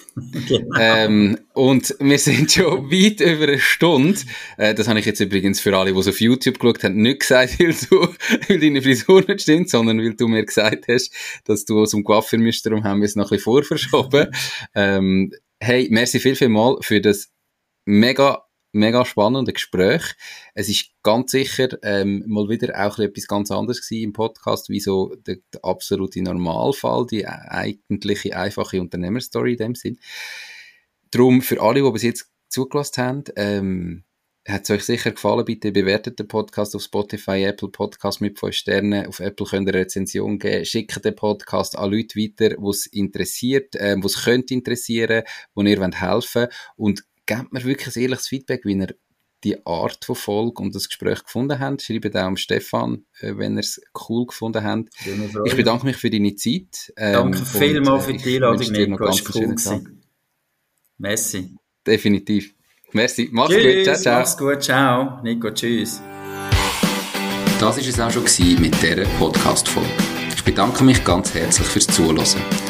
Genau. Ähm, und wir sind schon weit über eine Stunde. Äh, das habe ich jetzt übrigens für alle, die es auf YouTube geschaut haben, nicht gesagt, [LAUGHS] weil, du, weil deine Frisur nicht stimmt, sondern weil du mir gesagt hast, dass du zum Coiffeur müsst, darum haben wir es noch ein bisschen vorverschoben. [LAUGHS] ähm, hey, merci viel, viel mal für das mega mega spannende Gespräch. Es ist ganz sicher ähm, mal wieder auch etwas ganz anderes gewesen im Podcast, wie so der, der absolute Normalfall, die eigentliche einfache Unternehmerstory in dem Sinn. Drum für alle, die bis jetzt zugelassen haben, ähm, hat es euch sicher gefallen, bitte bewertet den Podcast auf Spotify, Apple Podcast mit 5 Sternen. Auf Apple könnt ihr eine Rezension geben. Schickt den Podcast an Leute weiter, die es interessiert, äh, die es könnte interessieren, wo ihr helfen wollt. Und gebt mir wirklich ein ehrliches Feedback, wie ihr die Art von Folge und das Gespräch gefunden habt. Schreibt auch Stefan, äh, wenn ihr es cool gefunden habt. Ich bedanke mich für deine Zeit. Ähm, Danke vielmals für die Einladung, Nico. Es cool. Merci. Definitiv. Merci. Mach's tschüss, gut. Ciao, ciao. Mach's gut. Ciao. Nico, tschüss. Das war es auch schon mit dieser Podcast-Folge. Ich bedanke mich ganz herzlich fürs Zuhören.